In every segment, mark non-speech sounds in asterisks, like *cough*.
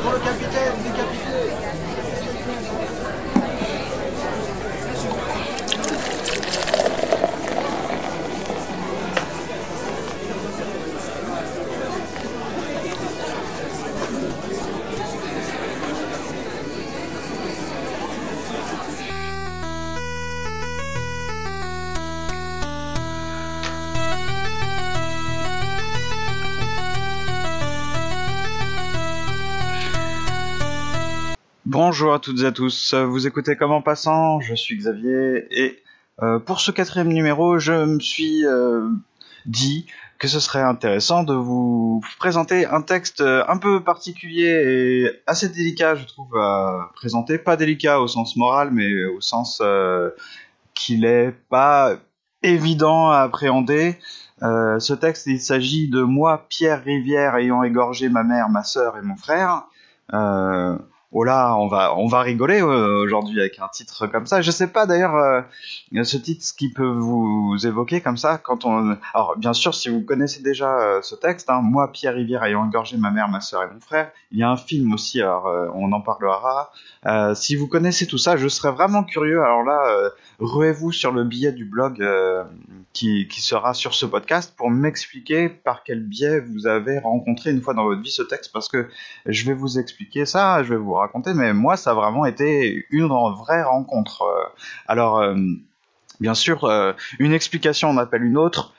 pour le capitaine décapité. Bonjour à toutes et à tous, vous écoutez Comme en passant, je suis Xavier et euh, pour ce quatrième numéro, je me suis euh, dit que ce serait intéressant de vous présenter un texte un peu particulier et assez délicat, je trouve, à présenter. Pas délicat au sens moral, mais au sens euh, qu'il est pas évident à appréhender. Euh, ce texte, il s'agit de moi, Pierre Rivière, ayant égorgé ma mère, ma sœur et mon frère. Euh, oh là, on va, on va rigoler euh, aujourd'hui avec un titre comme ça. Je sais pas d'ailleurs euh, ce titre qui peut vous évoquer comme ça quand on. Alors bien sûr, si vous connaissez déjà euh, ce texte, hein, moi Pierre Rivière ayant engorgé ma mère, ma soeur et mon frère. Il y a un film aussi, alors on en parlera. Si vous connaissez tout ça, je serais vraiment curieux. Alors là, ruez-vous sur le billet du blog qui, qui sera sur ce podcast pour m'expliquer par quel biais vous avez rencontré une fois dans votre vie ce texte parce que je vais vous expliquer ça, je vais vous mais moi ça a vraiment été une vraie rencontre. Euh, Alors, euh, bien sûr, euh, une explication en appelle une autre.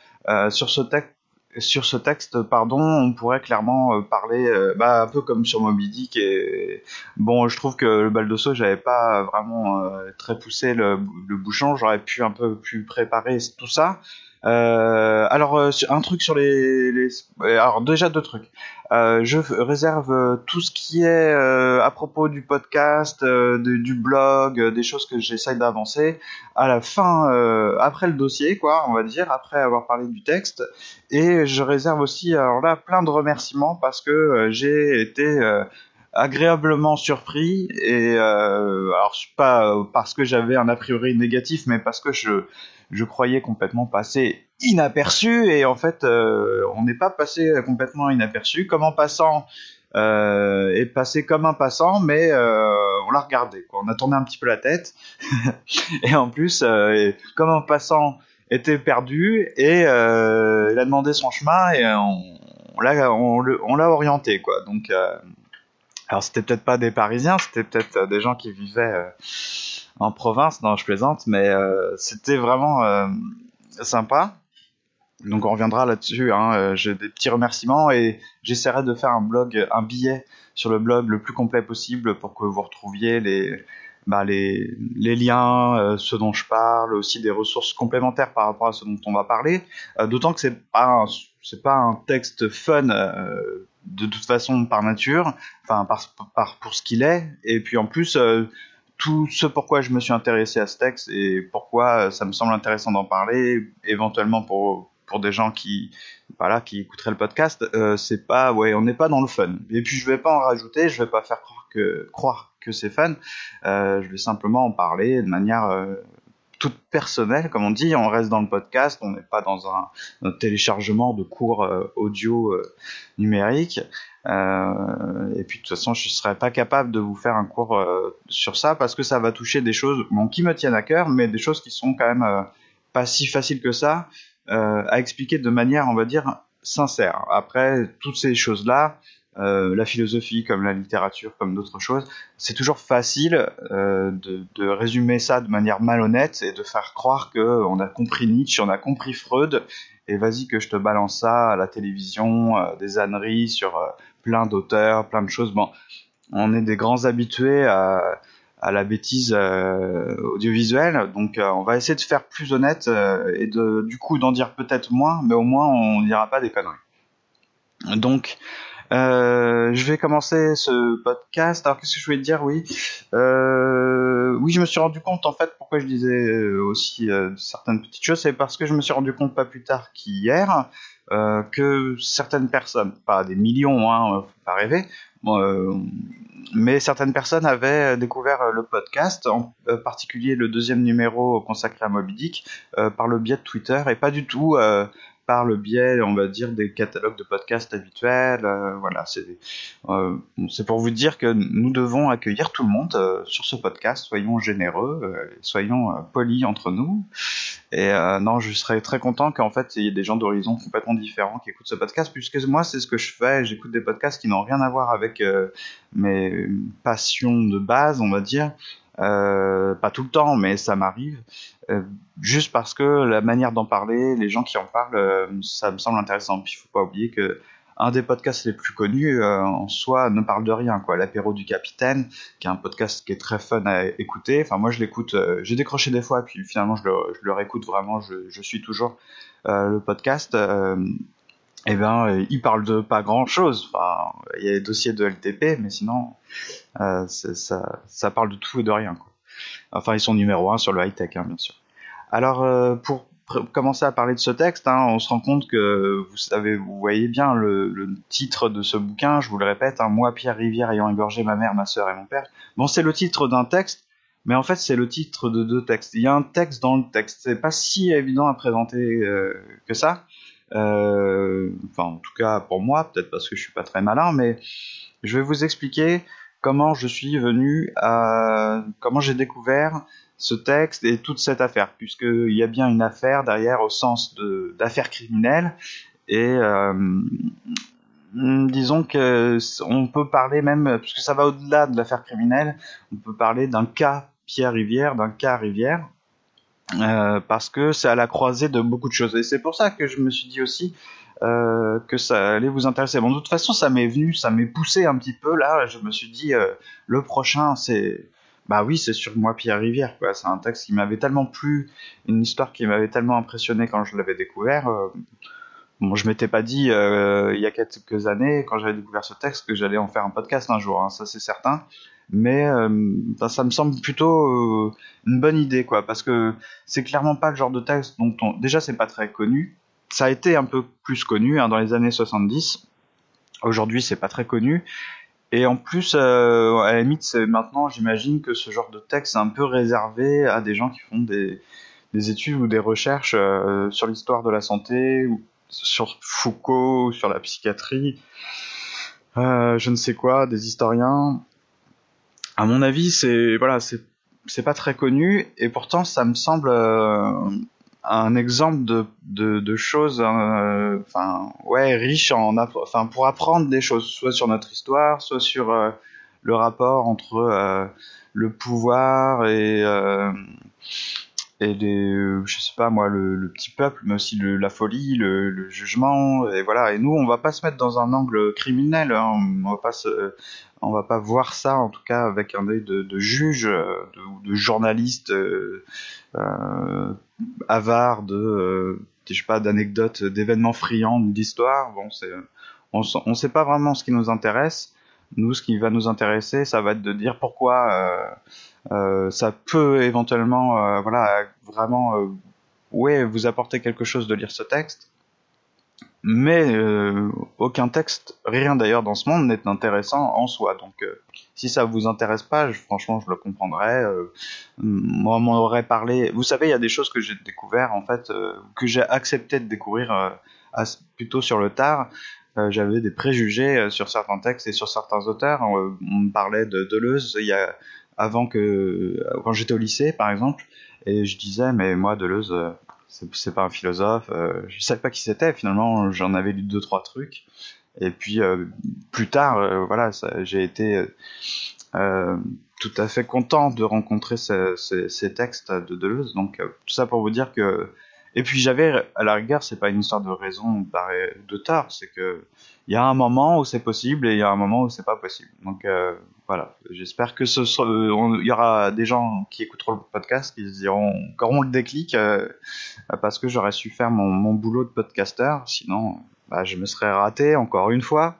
Sur ce texte, sur ce pardon, on pourrait clairement parler, bah, un peu comme sur Moby Dick. Et bon, je trouve que le baldosso, j'avais pas vraiment très poussé le, le bouchon. J'aurais pu un peu plus préparer tout ça. Euh, alors, euh, un truc sur les, les- alors déjà deux trucs. Euh, je réserve euh, tout ce qui est euh, à propos du podcast, euh, du blog, euh, des choses que j'essaye d'avancer à la fin, euh, après le dossier, quoi, on va dire, après avoir parlé du texte. Et je réserve aussi, alors là, plein de remerciements parce que euh, j'ai été euh, agréablement surpris et euh, alors pas euh, parce que j'avais un a priori négatif, mais parce que je je croyais complètement passer inaperçu et en fait euh, on n'est pas passé complètement inaperçu comme en passant euh, est passé comme un passant mais euh, on l'a regardé quoi. On a tourné un petit peu la tête. *laughs* Et en plus euh, et comme un passant était perdu et euh, il a demandé son chemin et on, on l'a orienté quoi. Donc euh, alors c'était peut-être pas des Parisiens, c'était peut-être euh, des gens qui vivaient euh, en province, non je plaisante, mais euh, c'était vraiment sympa. Donc on reviendra là-dessus. Hein. J'ai des petits remerciements et j'essaierai de faire un blog, un billet sur le blog le plus complet possible pour que vous retrouviez les, bah, les, liens, euh, ce dont je parle, aussi des ressources complémentaires par rapport à ce dont on va parler. D'autant que c'est pas c'est pas un texte fun de toute façon par nature, enfin par, par pour ce qu'il est. Et puis en plus. euh, tout ce pourquoi je me suis intéressé à ce texte et pourquoi euh, ça me semble intéressant d'en parler, éventuellement pour, pour des gens qui, voilà, qui écouteraient le podcast, euh, c'est pas, ouais, on n'est pas dans le fun. Et puis je vais pas en rajouter, je vais pas faire croire que, croire que c'est fun, euh, je vais simplement en parler de manière euh, toute personnelle, comme on dit, on reste dans le podcast, on n'est pas dans un, téléchargement de cours euh, audio euh, numérique. Euh, et puis de toute façon, je serais pas capable de vous faire un cours sur ça parce que ça va toucher des choses bon, qui me tiennent à cœur, mais des choses qui sont quand même pas si faciles que ça à expliquer de manière, on va dire, sincère. Après, toutes ces choses-là, euh, la philosophie comme la littérature, comme d'autres choses, c'est toujours facile euh, de, de résumer ça de manière malhonnête et de faire croire que on a compris Nietzsche, on a compris Freud, et vas-y que je te balance ça à la télévision, euh, des âneries sur euh, plein d'auteurs, plein de choses. Bon, on est des grands habitués à, à la bêtise euh, audiovisuelle, donc euh, on va essayer de faire plus honnête et de, du coup d'en dire peut-être moins, mais au moins on dira pas des conneries. Donc, euh, je vais commencer ce podcast. Alors, qu'est-ce que je voulais te dire? Oui, euh, oui, je me suis rendu compte en fait pourquoi je disais euh, aussi certaines petites choses, c'est parce que je me suis rendu compte pas plus tard qu'hier que certaines personnes, pas des millions, hein, faut pas rêver, mais certaines personnes avaient découvert le podcast, en particulier le deuxième numéro consacré à Moby Dick, par le biais de Twitter et pas du tout le biais, on va dire, des catalogues de podcasts habituels. Euh, voilà, c'est euh, pour vous dire que nous devons accueillir tout le monde euh, sur ce podcast. Soyons généreux, soyons polis entre nous. Et non, je serais très content qu'en fait il y ait des gens d'horizons complètement différents qui écoutent ce podcast, puisque moi c'est ce que je fais. J'écoute des podcasts qui n'ont rien à voir avec mes passions de base, on va dire. Euh, pas tout le temps, mais ça m'arrive. Euh, juste parce que la manière d'en parler, les gens qui en parlent, euh, ça me semble intéressant. Puis il faut pas oublier que un des podcasts les plus connus en soi ne parle de rien quoi l'apéro du capitaine qui est un podcast qui est très fun à écouter enfin moi je l'écoute j'ai décroché des fois puis finalement je le, je le réécoute vraiment je, je suis toujours le podcast eh ben, il parle de pas grand chose. Enfin, il y a les dossiers de LTP, mais sinon, euh, ça, parle de tout et de rien. Enfin, ils sont numéro un sur le high tech, hein, bien sûr. Alors, euh, pour commencer à parler de ce texte, hein, on se rend compte que vous savez, vous voyez bien le, titre de ce bouquin. Je vous le répète, hein, moi, Pierre Rivière, ayant égorgé ma mère, ma sœur et mon père. Bon, c'est le titre d'un texte, mais en fait, c'est le titre de deux textes. Il y a un texte dans le texte. C'est pas si évident à présenter euh, que ça. Euh, enfin, en tout cas pour moi, peut-être parce que je suis pas très malin, mais je vais vous expliquer comment je suis venu à, comment j'ai découvert ce texte et toute cette affaire, puisqu'il y a bien une affaire derrière au sens de d'affaires criminelles. Et euh, disons que on peut parler même, puisque ça va au-delà de l'affaire criminelle, on peut parler d'un cas Pierre Rivière, d'un cas Rivière, euh, parce que c'est à la croisée de beaucoup de choses. Et c'est pour ça que je me suis dit aussi euh, que ça allait vous intéresser. Bon, de toute façon, ça m'est venu, ça m'est poussé un petit peu là. Je me suis dit, euh, le prochain, c'est. Bah oui, c'est sur moi Pierre Rivière, quoi. C'est un texte qui m'avait tellement plu, une histoire qui m'avait tellement impressionné quand je l'avais découvert. Bon, je m'étais pas dit il y a quelques années, quand j'avais découvert ce texte, que j'allais en faire un podcast un jour, hein, ça c'est certain mais euh, ça me semble plutôt euh, une bonne idée quoi parce que c'est clairement pas le genre de texte dont on déjà c'est pas très connu. Ça a été un peu plus connu hein, dans les années 70 aujourd'hui c'est pas très connu. Et en plus euh, à la limite maintenant j'imagine que ce genre de texte est un peu réservé à des gens qui font des, des études ou des recherches sur l'histoire de la santé ou sur Foucault ou sur la psychiatrie. Je ne sais quoi des historiens à mon avis, c'est voilà, c'est pas très connu et pourtant ça me semble euh, un exemple de de, de choses, euh, enfin ouais, riche en enfin pour apprendre des choses, soit sur notre histoire, soit sur euh, le rapport entre le pouvoir et et les, je sais pas moi, le, petit peuple, mais aussi la folie, le, jugement, et voilà. Et nous, on va pas se mettre dans un angle criminel, hein. on va pas se, on va pas voir ça en tout cas avec un œil de, juge ou de, de, journaliste euh, euh, avare de euh, je sais pas d'anecdotes d'événements friands d'histoire bon c'est on, on sait pas vraiment ce qui nous intéresse nous ce qui va nous intéresser ça va être de dire pourquoi euh, euh ça peut éventuellement euh, voilà vraiment ouais vous apporter quelque chose de lire ce texte mais euh, aucun texte, rien d'ailleurs dans ce monde n'est intéressant en soi. Donc euh, si ça vous intéresse pas, franchement je le comprendrais. Euh, moi m'en aurait parlé. Vous savez, il y a des choses que j'ai découvert en fait, euh, que j'ai accepté de découvrir plutôt sur le tard. J'avais des préjugés sur certains textes et sur certains auteurs. On, me parlait de Deleuze il y a avant que quand j'étais au lycée par exemple, et je disais mais moi Deleuze c'est pas un philosophe. Euh, je savais pas qui c'était. Finalement, j'en avais lu deux trois trucs. Et puis euh, plus tard, euh, voilà, j'ai été euh, tout à fait content de rencontrer ces, textes de Deleuze. Donc tout ça pour vous dire que. Et puis j'avais, à la rigueur, c'est pas une histoire de raison de tort, c'est que il y a un moment où c'est possible et il y a un moment où c'est pas possible. Donc voilà, j'espère que ce sera, euh, il y aura des gens qui écouteront le podcast qui se diront, auront le déclic euh, parce que j'aurais su faire mon, boulot de podcasteur, sinon bah, je me serais raté encore une fois.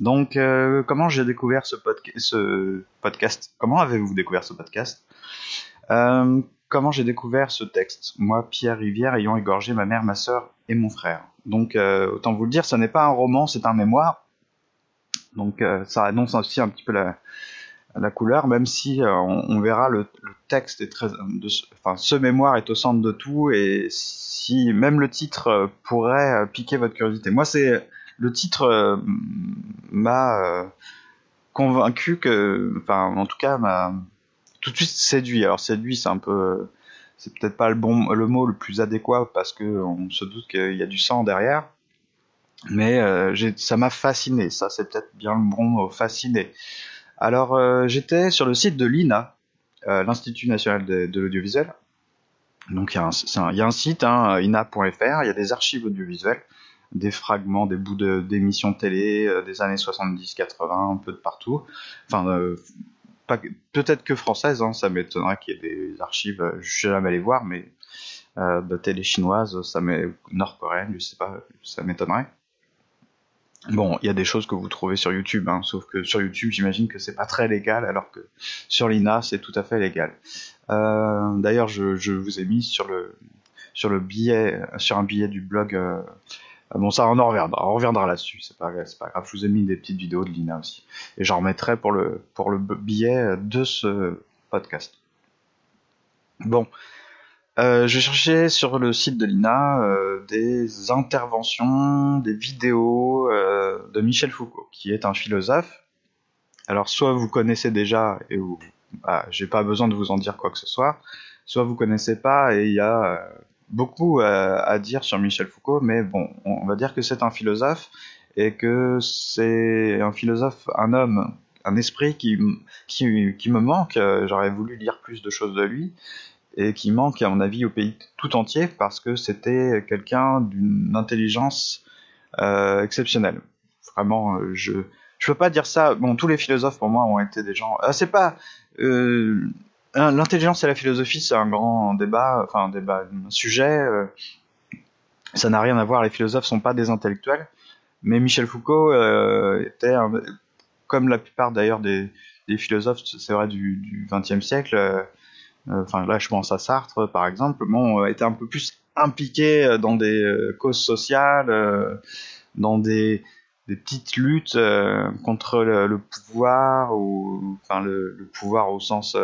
Donc euh, comment j'ai découvert ce podcast? Comment avez-vous découvert ce podcast? Euh, Comment j'ai découvert ce texte? Moi, Pierre Rivière, ayant égorgé ma mère, ma sœur et mon frère. Donc autant vous le dire, ce n'est pas un roman, c'est un mémoire donc euh, ça annonce aussi un petit peu la, couleur, même si euh, on, verra le, texte est très, enfin, ce mémoire est au centre de tout et si même le titre euh, pourrait piquer votre curiosité. Moi, c'est le titre m'a convaincu que, enfin, en tout cas, m'a tout de suite séduit. Alors séduit, c'est un peu, c'est peut-être pas le bon, le mot le plus adéquat parce que on se doute qu'il y a du sang derrière. Mais ça m'a fasciné. Ça, c'est peut-être bien le bon mot, fasciné. Alors, euh, j'étais sur le site de l'INA, euh, l'Institut national de, l'audiovisuel. Donc, il y, a un site, hein, ina.fr, il y a des archives audiovisuelles, des fragments, des bouts d'émissions télé euh, des années 70-80, un peu de partout. Enfin, peut-être que françaises, hein, ça m'étonnerait qu'il y ait des archives, je suis jamais allé voir, mais de télé chinoise, ça nord-coréenne, je sais pas, ça m'étonnerait. Bon, il y a des choses que vous trouvez sur YouTube, hein, sauf que sur YouTube, j'imagine que c'est pas très légal, alors que sur l'INA, c'est tout à fait légal. Euh, D'ailleurs, je, vous ai mis sur le sur le billet, sur un billet du blog. Euh, bon, ça, on en reviendra, on reviendra là-dessus. C'est pas, pas grave. Je vous ai mis des petites vidéos de l'INA aussi, et j'en remettrai pour le pour le billet de ce podcast. Bon, euh, je cherchais sur le site de l'INA euh, des interventions, des vidéos euh, de Michel Foucault, qui est un philosophe. Alors soit vous connaissez déjà et bah, j'ai pas besoin de vous en dire quoi que ce soit, soit vous connaissez pas et il y a beaucoup à dire sur Michel Foucault, mais bon, on va dire que c'est un philosophe et que c'est un philosophe, un homme, un esprit qui me manque. J'aurais voulu lire plus de choses de lui et qui manque à mon avis au pays tout entier parce que c'était quelqu'un d'une intelligence euh, exceptionnelle. Vraiment, euh, je je peux pas dire ça. Bon, tous les philosophes pour moi ont été des gens. Euh, c'est pas l'intelligence et la philosophie, c'est un grand débat, enfin un sujet. Ça n'a rien à voir. Les philosophes sont pas des intellectuels, mais Michel Foucault était comme la plupart d'ailleurs des, des philosophes, c'est vrai du XXe siècle enfin là je pense à Sartre par exemple, bon, euh, était un peu plus impliqué euh, dans des causes sociales, dans des, petites luttes contre le, pouvoir ou enfin le, pouvoir au sens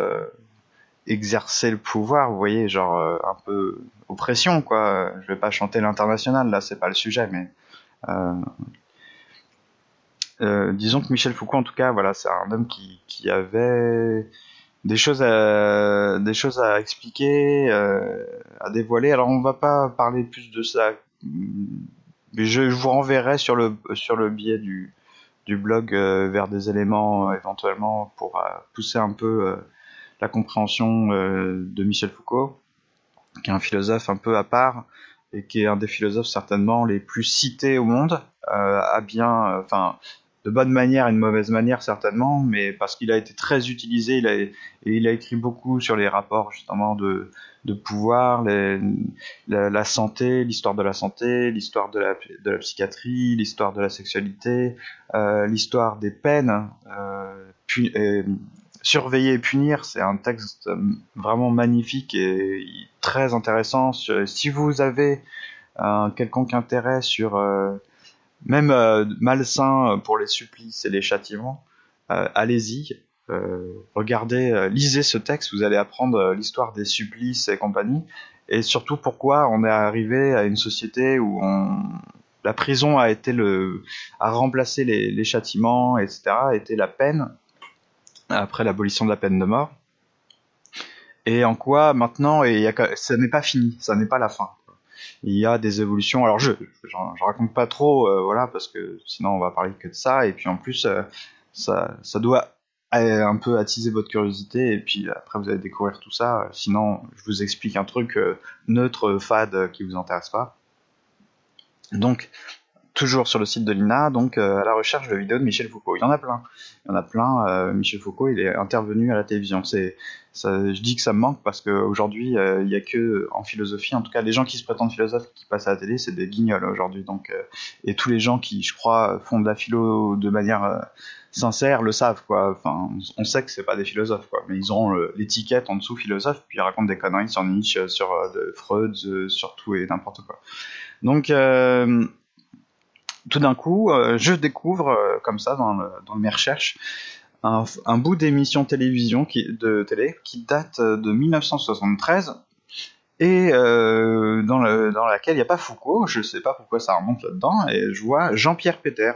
exercer le pouvoir, vous voyez, genre un peu oppression quoi. Je vais pas chanter l'international là, c'est pas le sujet, mais disons que Michel Foucault en tout cas, voilà, c'est un homme qui avait des choses à expliquer, euh, à dévoiler. Alors on va pas parler plus de ça, mais je, vous renverrai sur le sur le biais du du blog euh, vers des éléments euh, éventuellement pour pousser un peu la compréhension de Michel Foucault, qui est un philosophe un peu à part et qui est un des philosophes certainement les plus cités au monde, à bien, enfin de bonne manière et de mauvaise manière certainement, mais parce qu'il a été très utilisé, il a, et il écrit beaucoup sur les rapports justement de, pouvoir, la, santé, l'histoire de la santé, l'histoire de la, de la psychiatrie, l'histoire de la sexualité, euh, l'histoire des peines. Euh, surveiller et punir, c'est un texte vraiment magnifique et très intéressant. Si vous avez un quelconque intérêt sur euh, même euh, malsain pour les supplices et les châtiments, euh, allez-y, euh, regardez, lisez ce texte, vous allez apprendre l'histoire des supplices et compagnie, et surtout pourquoi on est arrivé à une société où on, la prison a été le, a remplacé les, les châtiments, etc., a été la peine après l'abolition de la peine de mort. Et en quoi maintenant, et y a, ça n'est pas fini, ça n'est pas la fin il y a des évolutions. Alors je, je, raconte pas trop, euh, voilà, parce que sinon on va parler que de ça. Et puis en plus, euh, ça, ça doit un peu attiser votre curiosité. Et puis après vous allez découvrir tout ça. Sinon, je vous explique un truc euh, neutre, fade, qui vous intéresse pas. Donc toujours sur le site de l'INA, donc euh, à la recherche de vidéos de Michel Foucault. Il y en a plein. Il y en a plein. Euh, Michel Foucault, il est intervenu à la télévision. C'est, je dis que ça me manque parce qu'aujourd'hui, euh, il y a que en philosophie, en tout cas, les gens qui se prétendent philosophes qui passent à la télé, c'est des guignols aujourd'hui. Donc, et tous les gens qui, je crois, font de la philo de manière sincère le savent quoi. Enfin, on sait que c'est pas des philosophes quoi, mais ils ont l'étiquette en dessous philosophe, puis ils racontent des conneries sur Nietzsche, sur Freud, sur tout et n'importe quoi. Donc tout d'un coup, euh, je découvre, euh, comme ça, dans, mes recherches, un, bout d'émission télévision qui, de télé qui date de 1973 et euh, dans, le, dans laquelle il n'y a pas Foucault, je sais pas pourquoi ça remonte là-dedans, et je vois Jean-Pierre Péter.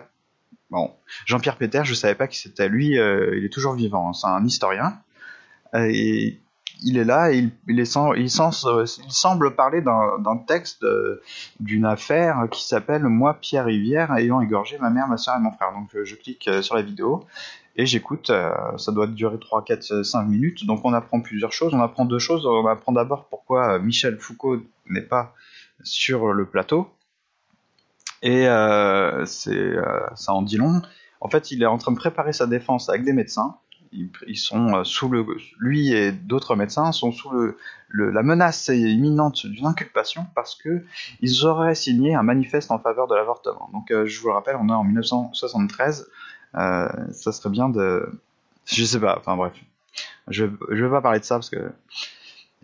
Bon, Jean-Pierre Péter, je savais pas qui c'était. Lui, euh, il est toujours vivant, c'est un historien, il est là, et il, il semble parler d'un texte euh, d'une affaire qui s'appelle Moi, Pierre Rivière, ayant égorgé ma mère, ma soeur et mon frère. Donc je clique sur la vidéo, et j'écoute, euh, ça doit durer 3, 4, 5 minutes, donc on apprend plusieurs choses. On apprend deux choses. On apprend d'abord pourquoi euh, Michel Foucault n'est pas sur le plateau. Et euh, euh, ça en dit long. En fait, il est en train de préparer sa défense avec des médecins. Ils, sont sous le, lui et d'autres médecins sont sous le, la menace imminente d'une inculpation parce que ils auraient signé un manifeste en faveur de l'avortement. Donc, euh, je vous le rappelle, on est en 1973 euh, ça serait bien de. Je sais pas, enfin bref. Je, je vais pas parler de ça parce que.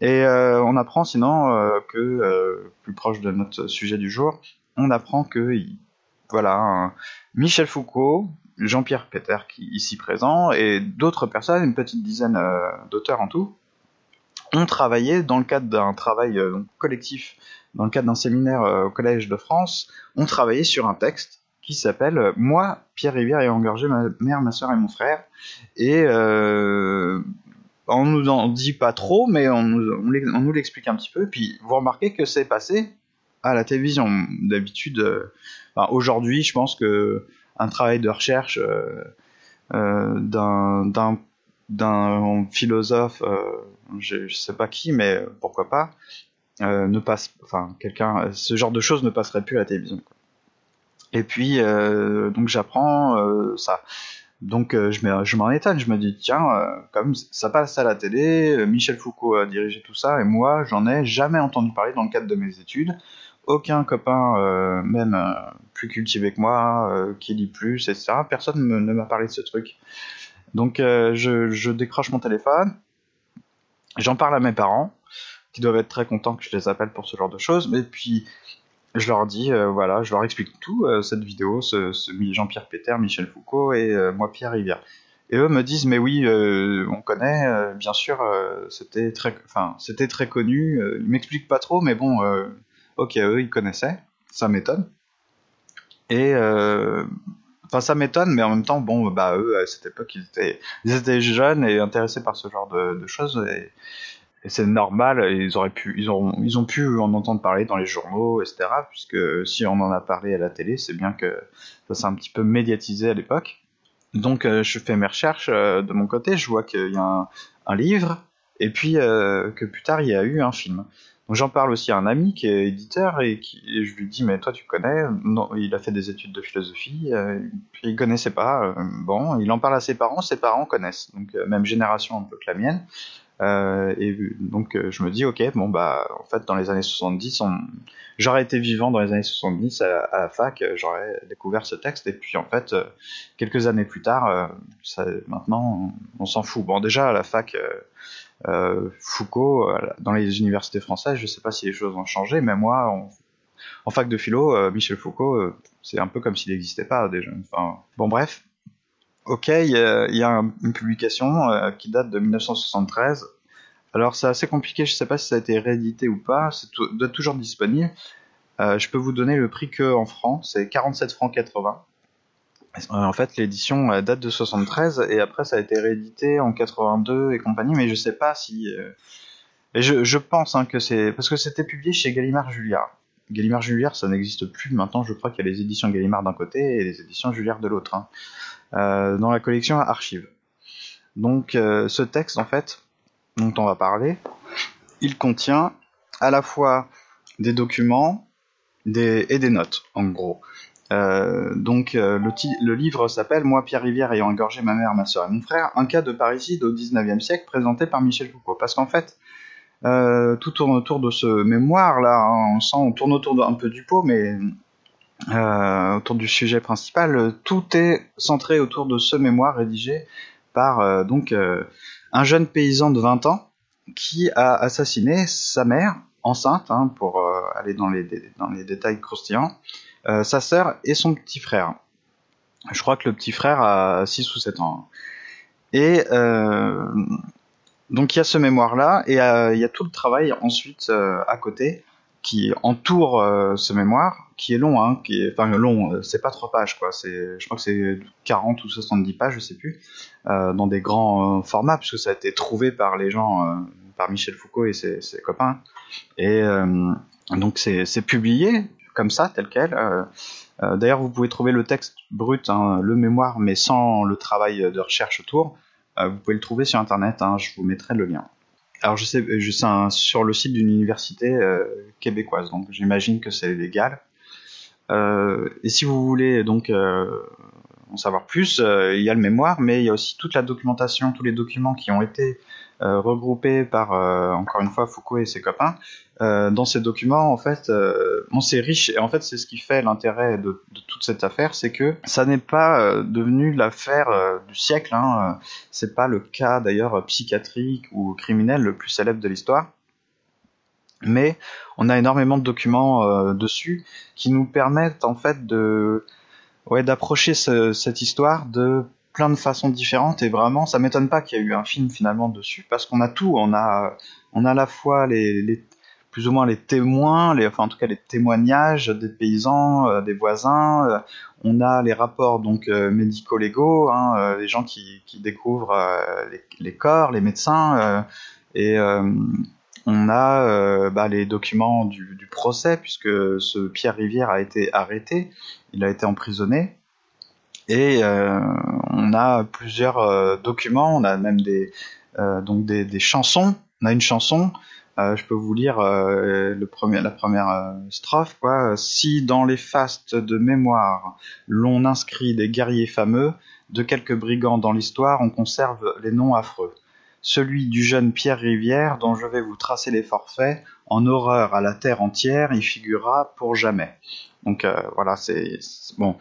Et euh, on apprend sinon euh, que, euh, plus proche de notre sujet du jour, on apprend que, voilà, Michel Foucault, Jean-Pierre Peter qui ici présent, et d'autres personnes, une petite dizaine euh, d'auteurs en tout, ont travaillé dans le cadre d'un travail euh, collectif, dans le cadre d'un séminaire au Collège de France, ont travaillé sur un texte qui s'appelle euh, Moi, Pierre Rivière, ai engorgé ma mère, ma soeur et mon frère. Et euh, on nous en dit pas trop, mais on nous, l'explique un petit peu. Puis vous remarquez que c'est passé à la télévision. D'habitude, euh, aujourd'hui, je pense que un travail de recherche euh, euh, d'un philosophe, euh, je, sais pas qui, mais pourquoi pas, ne passe, enfin quelqu'un, ce genre de choses ne passerait plus à la télévision. Et puis, donc j'apprends ça. Donc je m'en étonne, je me dis, tiens, comme ça passe à la télé, Michel Foucault a dirigé tout ça, et moi, j'en ai jamais entendu parler dans le cadre de mes études. Aucun copain, euh, même plus cultivé que moi, qui lit plus, etc., personne ne m'a parlé de ce truc. Donc je, décroche mon téléphone, j'en parle à mes parents, qui doivent être très contents que je les appelle pour ce genre de choses, mais puis je leur dis, euh, voilà, je leur explique tout, euh, cette vidéo, ce, ce Jean-Pierre Péter, Michel Foucault et euh, moi Pierre Rivière. Et eux me disent, mais oui, euh, on connaît, euh, bien sûr, c'était très, c'était très connu. ils m'expliquent pas trop, mais bon, ok, eux, ils connaissaient, ça m'étonne. Et enfin, ça m'étonne, mais en même temps, bon, bah eux, à cette époque, ils étaient, ils étaient jeunes et intéressés par ce genre de, choses. Et, c'est normal, ils auraient pu, ils ont, ils ont pu en entendre parler dans les journaux, etc. Puisque si on en a parlé à la télé, c'est bien que ça s'est un petit peu médiatisé à l'époque. Donc euh, je fais mes recherches euh, de mon côté, je vois qu'il y a un, livre, et puis euh, que plus tard il y a eu un film. Donc j'en parle aussi à un ami qui est éditeur et, qui, et je lui dis mais toi tu connais? Non, il a fait des études de philosophie, euh, il connaissait pas. Euh, bon, il en parle à ses parents, ses parents connaissent, donc euh, même génération un peu que la mienne. Euh, et donc je me dis ok bon bah en fait dans les années 70 on... j'aurais été vivant dans les années 70 à, à la fac j'aurais découvert ce texte et puis en fait quelques années plus tard ça, maintenant on, on s'en fout bon déjà à la fac Foucault dans les universités françaises je sais pas si les choses ont changé mais moi en fac de philo Michel Foucault c'est un peu comme s'il n'existait pas déjà bon bref Ok, il y, a une publication euh, qui date de 1973. Alors c'est assez compliqué, je sais pas si ça a été réédité ou pas, c'est toujours disponible. Euh, je peux vous donner le prix que en francs, c'est 47 francs 80. Euh, en fait, l'édition date de 73 et après ça a été réédité en 82 et compagnie, mais je sais pas si. Euh... Je, pense hein, que c'est parce que c'était publié chez Gallimard Julliard. Gallimard Julliard, ça n'existe plus maintenant. Je crois qu'il y a les éditions Gallimard d'un côté et les éditions Julliard de l'autre. Hein euh, dans la collection Archives. Donc euh, ce texte, en fait, dont on va parler, il contient à la fois des documents et des notes, en gros. Euh, donc euh, le, livre s'appelle Moi Pierre Rivière ayant engorgé ma mère, ma soeur et mon frère, un cas de parricide au 19e siècle présenté par Michel Foucault. Parce qu'en fait, euh, tout tourne autour de ce mémoire là, hein, on tourne autour de, un peu du pot, mais autour du sujet principal, tout est centré autour de ce mémoire rédigé par donc un jeune paysan de 20 ans qui a assassiné sa mère enceinte, hein, pour aller dans les, dans les détails croustillants, euh, sa sœur et son petit frère. Je crois que le petit frère a 6 ou 7 ans. Et donc il y a ce mémoire-là, et il y a tout le travail ensuite à côté qui entoure ce mémoire, qui est long, hein, qui est, enfin long, c'est pas trois pages quoi, je crois que c'est 40 ou 70 pages, je sais plus, dans des grands formats, puisque ça a été trouvé par les gens, par Michel Foucault et ses copains, et donc c'est publié comme ça, tel quel. Euh, euh, d'ailleurs, vous pouvez trouver le texte brut, hein, le mémoire, mais sans le travail de recherche autour. Euh, vous pouvez le trouver sur Internet, hein, je vous mettrai le lien. Alors je sais, je sais sur le site d'une université québécoise, donc j'imagine que c'est légal. et si vous voulez donc en savoir plus, il y a le mémoire, mais il y a aussi toute la documentation, tous les documents qui ont été euh, regroupés par euh, encore une fois Foucault et ses copains. Euh, dans ces documents, en fait, bon, c'est riche et en fait c'est ce qui fait l'intérêt de, toute cette affaire, c'est que ça n'est pas devenu l'affaire du siècle. Hein. C'est pas le cas d'ailleurs psychiatrique ou criminel le plus célèbre de l'histoire mais on a énormément de documents dessus qui nous permettent en fait de ouais d'approcher cette histoire de plein de façons différentes et vraiment ça m'étonne pas qu'il y ait eu un film finalement dessus parce qu'on a tout on a on a à la fois les, les, plus ou moins les témoins les enfin en tout cas les témoignages des paysans euh, des voisins euh, on a les rapports donc euh, médico légaux hein, les gens qui, qui découvrent les, les, corps les médecins et on a bah, les documents du, du procès puisque ce Pierre Rivière a été arrêté il a été emprisonné et euh, on a plusieurs euh, documents, on a même des, euh, donc des, des, chansons. On a une chanson, je peux vous lire le premier, la première strophe. Quoi. Si dans les fastes de mémoire l'on inscrit des guerriers fameux, de quelques brigands dans l'histoire, on conserve les noms affreux. Celui du jeune Pierre Rivière, dont je vais vous tracer les forfaits, en horreur à la terre entière, y figurera pour jamais. Donc voilà, c'est bon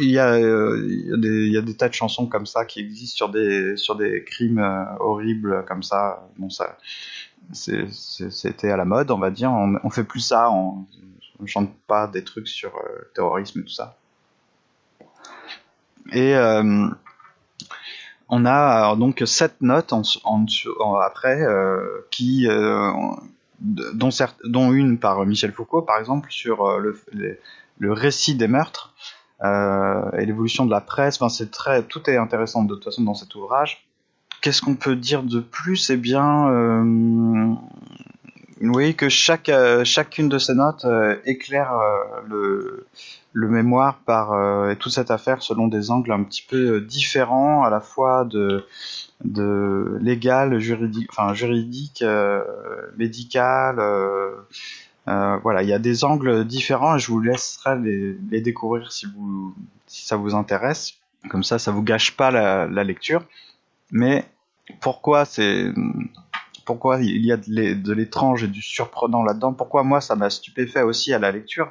il, y a, euh, y y, a des, tas de chansons comme ça qui existent sur des, sur des crimes euh, horribles comme ça. Bon, ça, c'était à la mode, on va dire. On, on fait plus ça, on, on chante pas des trucs sur euh, le terrorisme et tout ça. Et euh, on a donc sept notes après qui, dont, une par Michel Foucault, par exemple, sur le, le récit des meurtres et l'évolution de la presse. Enfin, c'est très, tout est intéressant de toute façon dans cet ouvrage. Qu'est-ce qu'on peut dire de plus? Eh bien, euh, oui, que chaque, euh, chacune de ces notes euh, éclaire euh, le, mémoire par et toute cette affaire selon des angles un petit peu différents, à la fois de de légal, juridique, enfin juridique, médical. Euh, voilà, il y a des angles différents et je vous laisserai les, découvrir si, vous, si ça vous intéresse. Comme ça, ça vous gâche pas la, lecture. Mais pourquoi il y a de l'étrange et du surprenant là-dedans? Pourquoi moi ça m'a stupéfait aussi à la lecture?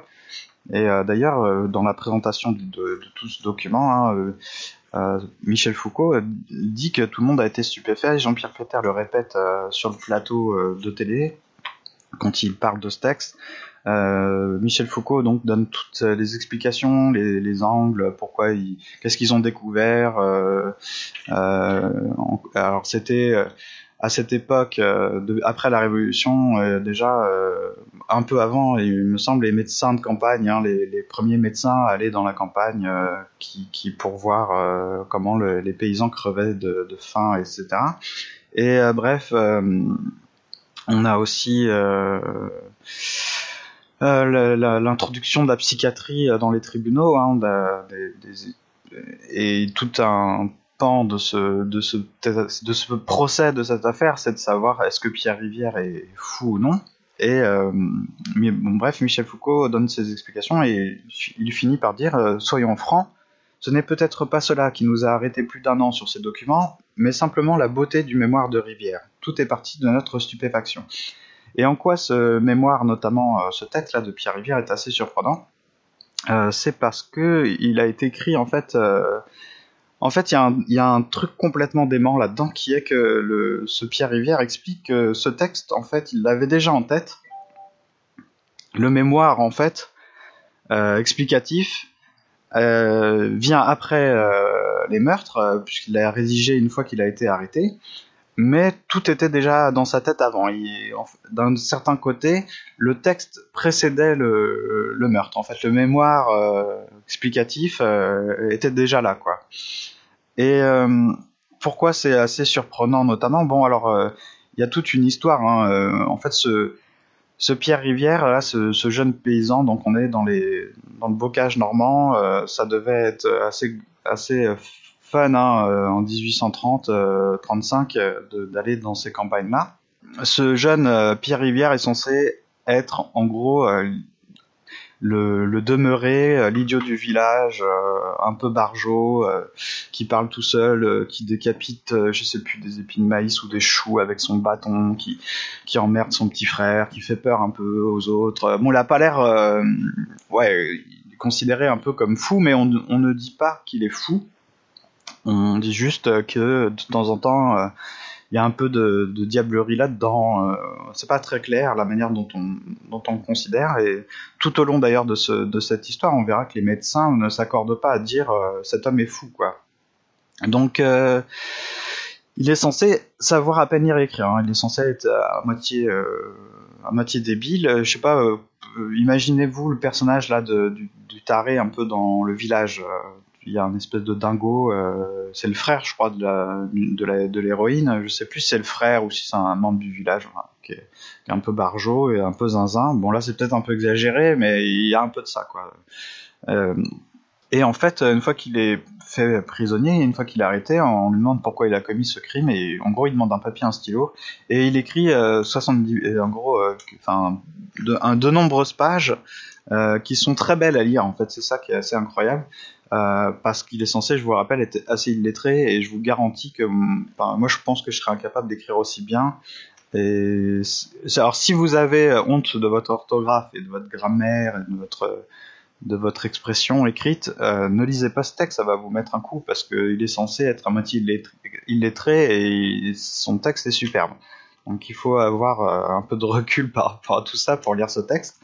Et euh, d'ailleurs, euh, dans la présentation de, tout ce document, hein, euh, euh Michel Foucault dit que tout le monde a été stupéfait. Jean-Pierre Féter le répète sur le plateau de télé quand il parle de ce texte. Euh, Michel Foucault donc donne toutes les explications, les, les angles, pourquoi ils, qu'est-ce qu'ils ont découvert. Euh, euh, alors c'était à cette époque, après la Révolution, déjà un peu avant, il me semble, les médecins de campagne, hein, les, premiers médecins allaient dans la campagne qui, pour voir comment le, les paysans crevaient de, de faim, etc. Et bref on a aussi euh, euh, l'introduction de la psychiatrie euh, dans les tribunaux, hein, et tout un pan de ce, procès de cette affaire, c'est de savoir est-ce que Pierre Rivière est fou ou non. Et bref, Michel Foucault donne ses explications et il finit par dire soyons francs, ce n'est peut-être pas cela qui nous a arrêté plus d'un an sur ces documents, mais simplement la beauté du mémoire de Rivière. Tout est parti de notre stupéfaction. Et en quoi ce mémoire, notamment euh, ce texte-là de Pierre Rivière, est assez surprenant euh, C'est parce que il a été écrit en fait. Euh, en fait, il y, a un truc complètement dément là-dedans qui est que ce Pierre Rivière explique que ce texte, en fait, il l'avait déjà en tête. Le mémoire, en fait, explicatif, vient après les meurtres, puisqu'il a rédigé une fois qu'il a été arrêté mais tout était déjà dans sa tête avant. D'un certain côté, le texte précédait le, meurtre. En fait, le mémoire euh, explicatif euh, était déjà là, quoi. Et euh, pourquoi c'est assez surprenant, notamment? Bon, alors, il y a toute une histoire. Hein. en fait, ce, Pierre Rivière, ce, jeune paysan, donc on est dans dans le bocage normand. ça devait être assez assez fun hein, euh, en 1830-35 euh, euh, d'aller dans ces campagnes-là. Ce jeune Pierre Rivière est censé être en gros le, demeuré, l'idiot du village, un peu barjot, qui parle tout seul, qui décapite, je sais plus, des épines de maïs ou des choux avec son bâton, qui, emmerde son petit frère, qui fait peur un peu aux autres. Bon, il a pas l'air, ouais, considéré un peu comme fou, mais on ne dit pas qu'il est fou. On dit juste que de temps en temps, euh, il y a un peu de, diablerie là-dedans. Euh, c'est pas très clair la manière dont on, dont considère. Et tout au long d'ailleurs de, ce, de cette histoire, on verra que les médecins ne s'accordent pas à dire euh, cet homme est fou, quoi. Donc, il est censé savoir à peine lire et écrire. Hein. Il est censé être à moitié, débile. Je sais pas. Imaginez-vous le personnage là du, du, taré un peu dans le village il y a un espèce de dingo, euh, c'est le frère, je crois, de la de l'héroïne. Je sais plus si c'est le frère ou si c'est un membre du village qui, est, un peu barjot et un peu zinzin. Bon là, c'est peut-être un peu exagéré, mais il y a un peu de ça, quoi. Euh, et en fait, une fois qu'il est fait prisonnier, une fois qu'il est arrêté, on lui demande pourquoi il a commis ce crime et en gros, il demande un papier, un stylo et il écrit 70, euh, en gros, enfin, de, de nombreuses pages qui sont très belles à lire. En fait, c'est ça qui est assez incroyable. Euh, parce qu'il est censé, je vous rappelle, être assez illettré et je vous garantis que, moi je pense que je serais incapable d'écrire aussi bien. Alors si vous avez honte de votre orthographe et de votre grammaire et de votre expression écrite, euh, ne lisez pas ce texte, ça va vous mettre un coup parce qu'il est censé être à moitié illettré et son texte est superbe. Donc il faut avoir euh, un peu de recul *laughs* par rapport à tout ça pour lire ce texte.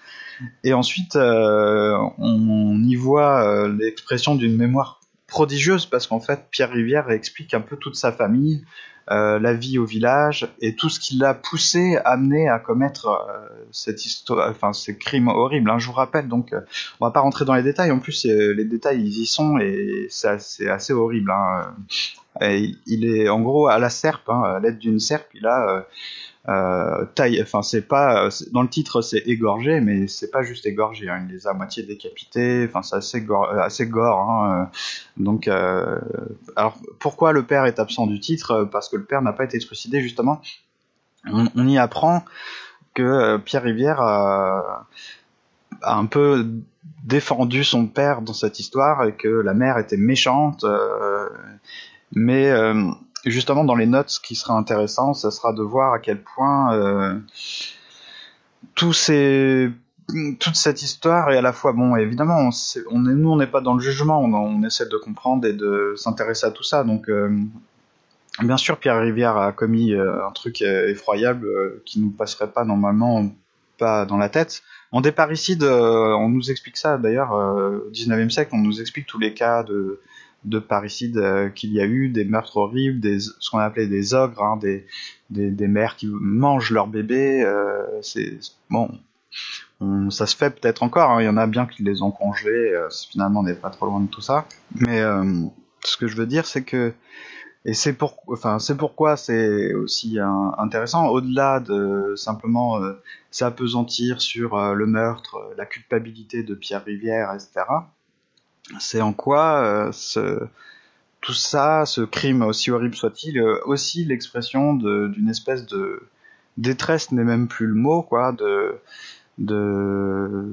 Et ensuite, euh, on y voit euh, l'expression d'une mémoire prodigieuse parce qu'en fait, Pierre Rivière explique un peu toute sa famille, euh, la vie au village et tout ce qui l'a poussé, amené à commettre cette histoire, enfin ces crimes horribles. Hein, je vous rappelle, donc on va pas rentrer dans les détails. En plus, les détails ils y sont et c'est assez, assez, horrible. Hein. il est en gros à la serpe, hein, à l'aide d'une serpe, il a euh, taille, enfin c'est pas dans le titre c'est égorgé, mais c'est pas juste égorgé. Hein, il les a à moitié décapités. Enfin c'est assez gore, euh, assez gore. Hein, euh. donc euh, alors pourquoi le père est absent du titre? Parce que le père n'a pas été trucidé justement. On, on, y apprend que Pierre Rivière a, un peu défendu son père dans cette histoire et que la mère était méchante. mais justement dans les notes, ce qui sera intéressant, ça sera de voir à quel point euh, toute cette histoire est à la fois bon évidemment on, est, nous on n'est pas dans le jugement on, essaie de comprendre et de s'intéresser à tout ça. Donc euh, bien sûr Pierre Rivière a commis euh, un truc effroyable qui nous passerait pas normalement pas dans la tête. En déparricide on nous explique ça d'ailleurs au 19e siècle on nous explique tous les cas de de parricide euh, qu'il y a eu, des meurtres horribles, ce qu'on appelait des ogres, hein, des, des, mères qui mangent leurs bébés. Euh, c'est bon, on, ça se fait peut-être encore. Hein, il y en a bien qui les ont congelés. Euh, finalement, on n'est pas trop loin de tout ça. Mais euh, ce que je veux dire, c'est que et c'est pour, enfin, c'est pourquoi c'est aussi intéressant, au-delà de simplement s'apesantir sur le meurtre, la culpabilité de Pierre Rivière, etc c'est en quoi euh, ce, tout ça, ce crime, aussi horrible soit-il, euh, aussi l'expression d'une espèce de détresse n'est même plus le mot, quoi, de, de,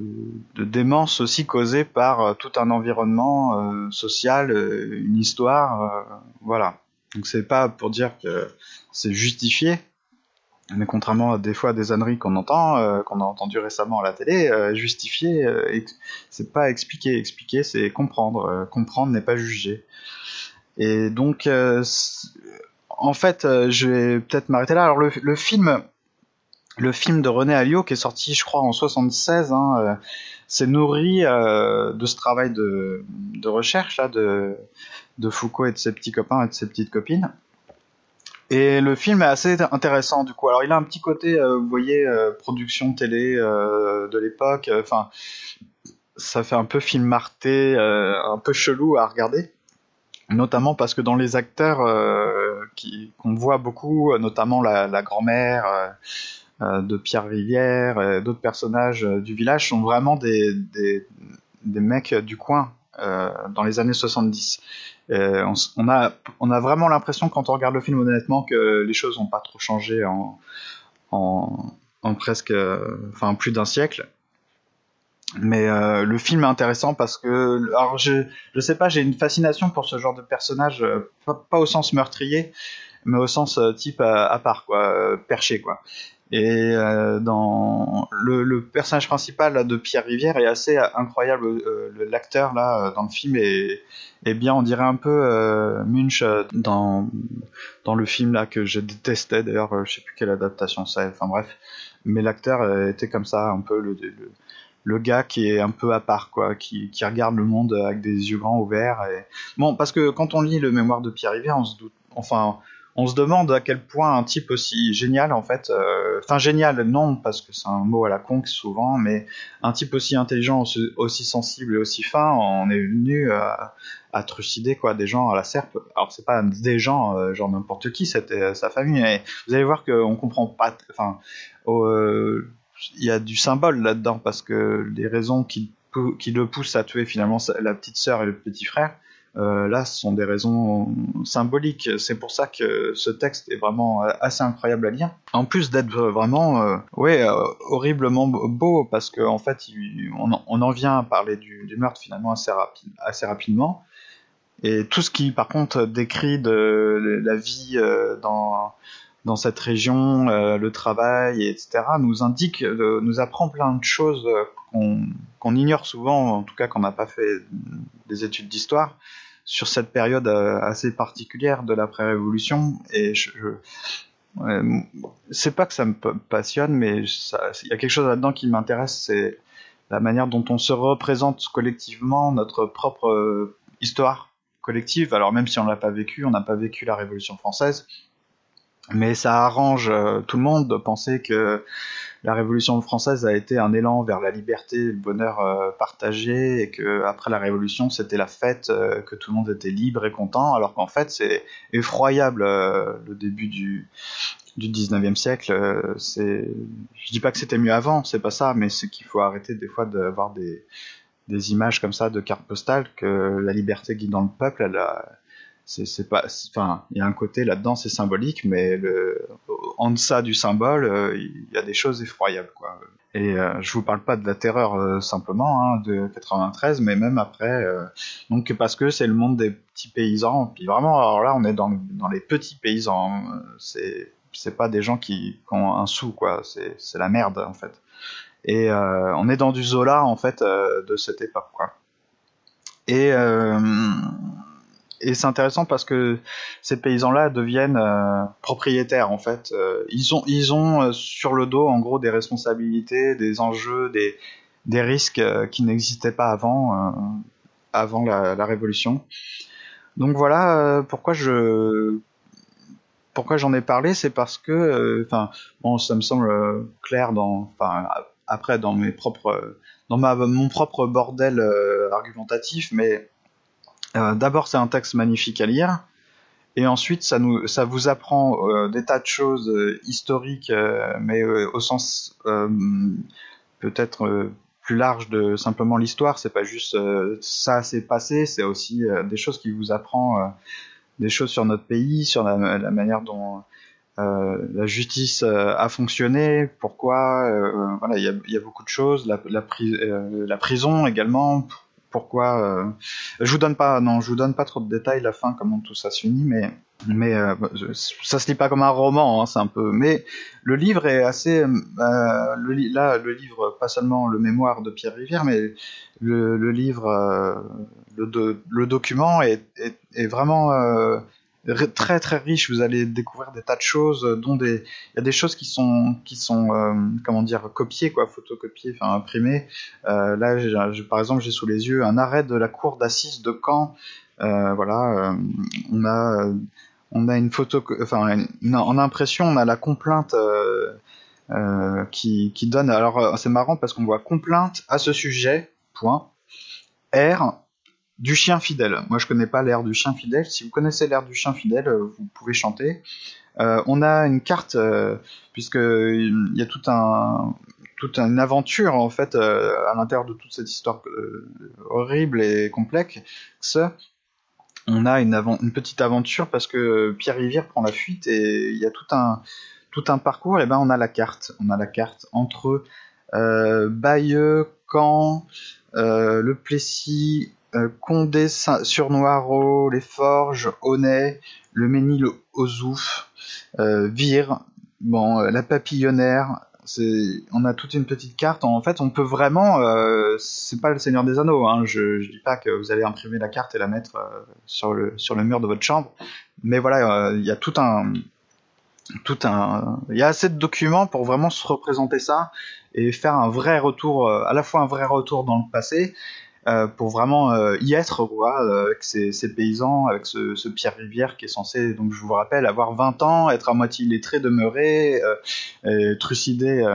de démence aussi causée par euh, tout un environnement social, une histoire, voilà. Donc c'est pas pour dire que c'est justifié, mais contrairement à des fois des âneries qu'on entend, euh, qu'on a entendu récemment à la télé, euh, justifier, euh, c'est pas expliquer. Expliquer, c'est comprendre. comprendre n'est pas juger. Et donc, en fait, je vais peut-être m'arrêter là. Alors le, film, le film de René Alliot qui est sorti, je crois, en 76, hein, s'est nourri de ce travail de, de recherche là de, de Foucault et de ses petits copains et de ses petites copines. Et le film est assez intéressant du coup. Alors il a un petit côté, vous voyez, production télé de l'époque. Enfin, ça fait un peu film marté, un peu chelou à regarder notamment parce que dans les acteurs euh, qu'on voit beaucoup, notamment la, grand-mère euh, euh, de Pierre Rivière, et d'autres personnages du village sont vraiment des, des, mecs du coin dans les années 70. On, on, a, on a vraiment l'impression quand on regarde le film honnêtement que les choses n'ont pas trop changé en, en, presque, enfin plus d'un siècle. Mais euh, le film est intéressant parce que, alors je, je sais pas, j'ai une fascination pour ce genre de personnage, euh, pas, au sens meurtrier, mais au sens euh, type à, part, quoi, perché, quoi. Et dans le, le, personnage principal de Pierre Rivière est assez incroyable. L'acteur là dans le film est, est, bien, on dirait un peu Munch dans dans le film là que je détestais. D'ailleurs, je sais plus quelle adaptation c'est. Enfin bref, mais l'acteur était comme ça, un peu le, le le gars qui est un peu à part, quoi, qui, qui, regarde le monde avec des yeux grands ouverts. Et... Bon, parce que quand on lit le mémoire de Pierre Rivière, on se doute, enfin, on se demande à quel point un type aussi génial, en fait, euh, enfin génial, non, parce que c'est un mot à la conque souvent, mais un type aussi intelligent, aussi, sensible et aussi fin, on est venu à, à trucider quoi des gens à la serpe. Alors c'est pas des gens, euh, genre n'importe qui, c'était euh, sa famille. Mais vous allez voir qu'on comprend pas, enfin, il y a du symbole là-dedans parce que les raisons qui, qui le poussent à tuer finalement la petite sœur et le petit frère, euh, là, ce sont des raisons symboliques. C'est pour ça que ce texte est vraiment euh, assez incroyable à lire. En plus d'être vraiment, euh, ouais, horriblement beau, parce qu'en en fait, on, en vient à parler du, meurtre finalement assez rapidement. Et tout ce qui, par contre, décrit de la vie dans dans cette région, euh, le travail, etc., nous indique, euh, nous apprend plein de choses euh, qu'on ignore souvent, en tout cas qu'on n'a pas fait des études d'histoire, sur cette période assez particulière de l'après-révolution. Et je, je c'est pas que ça me passionne, mais il y a quelque chose là-dedans qui m'intéresse, c'est la manière dont on se représente collectivement notre propre histoire collective. Alors même si on l'a pas vécu, on n'a pas vécu la Révolution française, mais ça arrange euh, tout le monde de penser que la Révolution française a été un élan vers la liberté le bonheur euh, partagé, et que après la Révolution, c'était la fête, euh, que tout le monde était libre et content, alors qu'en fait, c'est effroyable le début du, du 19e siècle. c'est, je dis pas que c'était mieux avant, c'est pas ça, mais c'est qu'il faut arrêter des fois d'avoir des, des images comme ça de cartes postales, que la liberté guidant le peuple, elle a c'est pas enfin il y a un côté là-dedans c'est symbolique mais le en deçà du symbole euh, il y a des choses effroyables quoi. Et euh, je vous parle pas de la terreur euh, simplement hein, de 93 mais même après donc parce que c'est le monde des petits paysans. Puis vraiment alors là on est dans, dans les petits paysans c'est c'est pas des gens qui, qui, ont un sou quoi. C'est c'est la merde en fait. Et on est dans du Zola en fait de cette époque quoi. Et et c'est intéressant parce que ces paysans-là deviennent euh, propriétaires en fait. Euh, ils ont, ils ont euh, sur le dos en gros des responsabilités, des enjeux, des, des risques qui n'existaient pas avant, avant la, la, révolution. Donc voilà pourquoi je, pourquoi j'en ai parlé, c'est parce que, enfin, bon, ça me semble clair dans, enfin, après dans mes propres, dans ma, mon propre bordel argumentatif, mais euh, d'abord, c'est un texte magnifique à lire. Et ensuite, ça, nous, ça vous apprend euh, des tas de choses euh, historiques, mais au sens peut-être plus large de simplement l'histoire. C'est pas juste ça s'est passé, c'est aussi des choses qui vous apprend des choses sur notre pays, sur la, manière dont la justice a fonctionné, pourquoi, voilà, il y a, y a, beaucoup de choses, la, la, la prison également, pourquoi euh, je vous donne pas non je vous donne pas trop de détails la fin comment tout ça se finit mais mais euh, ça se lit pas comme un roman hein, c'est un peu mais le livre est assez euh, le, là le livre pas seulement le mémoire de Pierre Rivière mais le, livre le, le, document est, est, est vraiment très très riche. Vous allez découvrir des tas de choses, dont des, il y a des choses qui sont qui sont comment dire copiées quoi, photocopiées, enfin imprimées. là, par exemple, j'ai sous les yeux un arrêt de la cour d'assises de Caen. voilà, on a on a une photo, enfin, en impression, on a la complainte euh, euh, qui, qui donne. Alors, euh, c'est marrant parce qu'on voit complainte à ce sujet, point, R du chien fidèle. Moi, je connais pas l'air du chien fidèle. Si vous connaissez l'air du chien fidèle, vous pouvez chanter. on a une carte, puisque il y a un, toute une aventure en fait à l'intérieur de toute cette histoire horrible et complexe on a une, une, petite aventure parce que Pierre Rivière prend la fuite et il y a tout un, tout un parcours. Et ben on a la carte, on a la carte entre euh, Bayeux, Caen, euh, le Plessis, euh, Condé sur Noireau, les Forges, Aunay, le Ménil Ozouf, euh, Vire, bon, la Papillonnaire, on a toute une petite carte. En fait, on peut vraiment, euh, c'est pas le Seigneur des Anneaux. Hein. je, je dis pas que vous allez imprimer la carte et la mettre euh, sur le sur le mur de votre chambre, mais voilà, euh, il y a tout un tout un, il y a assez de documents pour vraiment se représenter ça et faire un vrai retour, à la fois un vrai retour dans le passé euh, pour vraiment euh, y être quoi, euh, avec ces, ces, paysans, avec ce, ce, Pierre Rivière qui est censé, donc je vous rappelle, avoir 20 ans, être à moitié illettré, demeuré, et trucider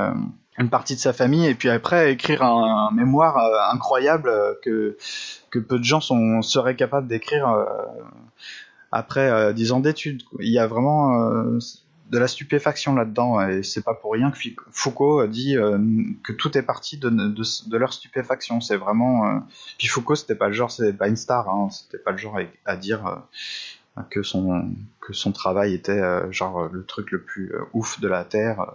une partie de sa famille, et puis après écrire un, mémoire incroyable que, que peu de gens sont, seraient capables d'écrire après 10 ans d'études. Il y a vraiment de la stupéfaction là-dedans et c'est pas pour rien que Foucault dit euh, que tout est parti de, leur stupéfaction. C'est vraiment. Euh, puis Foucault, c'était pas le genre, c'était pas une star, hein, c'était pas le genre à, dire euh, que son que son travail était genre le truc le plus ouf de la terre.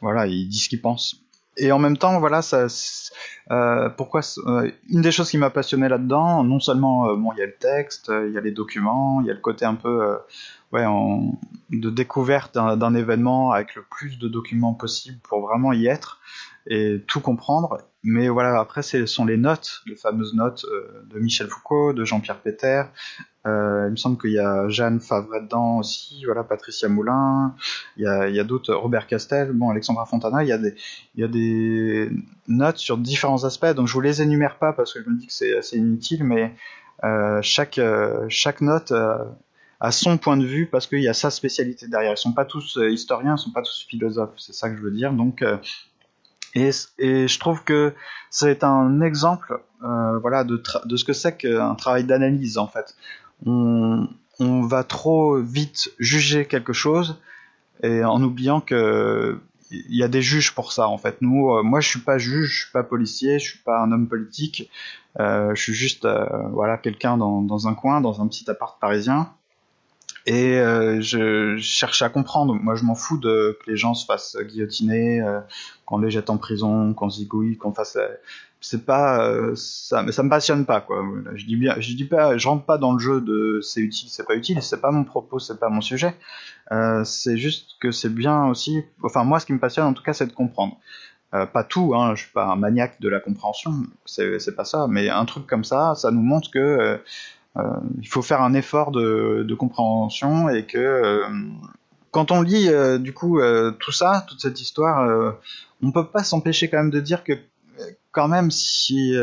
voilà, il dit ce qu'il pense. Et en même temps, voilà, ça. pourquoi Une des choses qui m'a passionné là-dedans, non seulement bon, il y a le texte, il y a les documents, il y a le côté un peu ouais, de découverte d'un événement avec le plus de documents possible pour vraiment y être et tout comprendre. Mais voilà, après, ce sont les notes, les fameuses notes euh, de Michel Foucault, de Jean-Pierre Péter. Euh, il me semble qu'il y a Jeanne Favre dedans aussi, voilà, Patricia Moulin. Il y a, a d'autres, Robert Castel, bon, Alexandra Fontana. Il y a des, il y a des notes sur différents aspects. Donc je vous les énumère pas parce que je me dis que c'est assez inutile, mais euh, chaque, chaque note à son point de vue parce qu'il y a sa spécialité derrière. Ils sont pas tous euh, historiens, ils sont pas tous philosophes, c'est ça que je veux dire. Donc, euh, et, et, je trouve que c'est un exemple, euh, voilà, de, de, ce que c'est qu'un travail d'analyse en fait. On, on, va trop vite juger quelque chose et en oubliant que il y a des juges pour ça en fait. Nous, moi, je suis pas juge, je suis pas policier, je suis pas un homme politique. je suis juste, voilà, quelqu'un dans, dans, un coin, dans un petit appart parisien et euh, je, cherche à comprendre. Moi, je m'en fous de que les gens se fassent guillotiner, euh, qu'on les jette en prison, qu'on zigouille, qu'on fasse. Euh, c'est pas euh, ça, mais ça me passionne pas quoi. Je dis bien, je dis pas, je rentre pas dans le jeu de c'est utile, c'est pas utile. C'est pas mon propos, c'est pas mon sujet. Euh, c'est juste que c'est bien aussi. Enfin, moi, ce qui me passionne en tout cas, c'est de comprendre. pas tout, hein, je suis pas un maniaque de la compréhension, c'est pas ça, mais un truc comme ça, ça nous montre que euh, il faut faire un effort de, compréhension et que euh, quand on lit euh, du coup tout ça, toute cette histoire, on peut pas s'empêcher quand même de dire que quand même si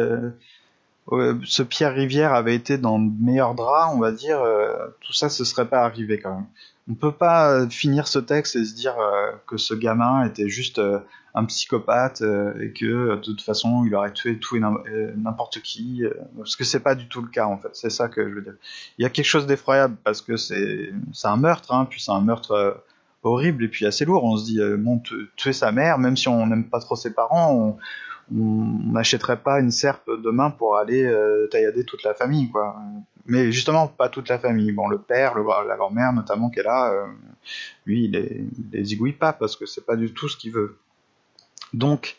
ce Pierre Rivière avait été dans de meilleurs draps, on va dire, tout ça se serait pas arrivé quand même. On peut pas finir ce texte et se dire que ce gamin était juste un psychopathe euh, et que de toute façon il aurait tué tout et euh, n'importe qui euh, parce que c'est pas du tout le cas en fait. C'est ça que je veux dire. Il y a quelque chose d'effroyable parce que c'est un meurtre hein, puis c'est un meurtre horrible et puis assez lourd. On se dit bon tuer sa mère même si on n'aime pas trop ses parents on n'achèterait pas une serpe demain pour aller euh, taillader toute la famille quoi. Mais justement pas toute la famille. Bon le père la grand-mère notamment qui est là lui il les, il les zigouille pas parce que c'est pas du tout ce qu'il veut donc,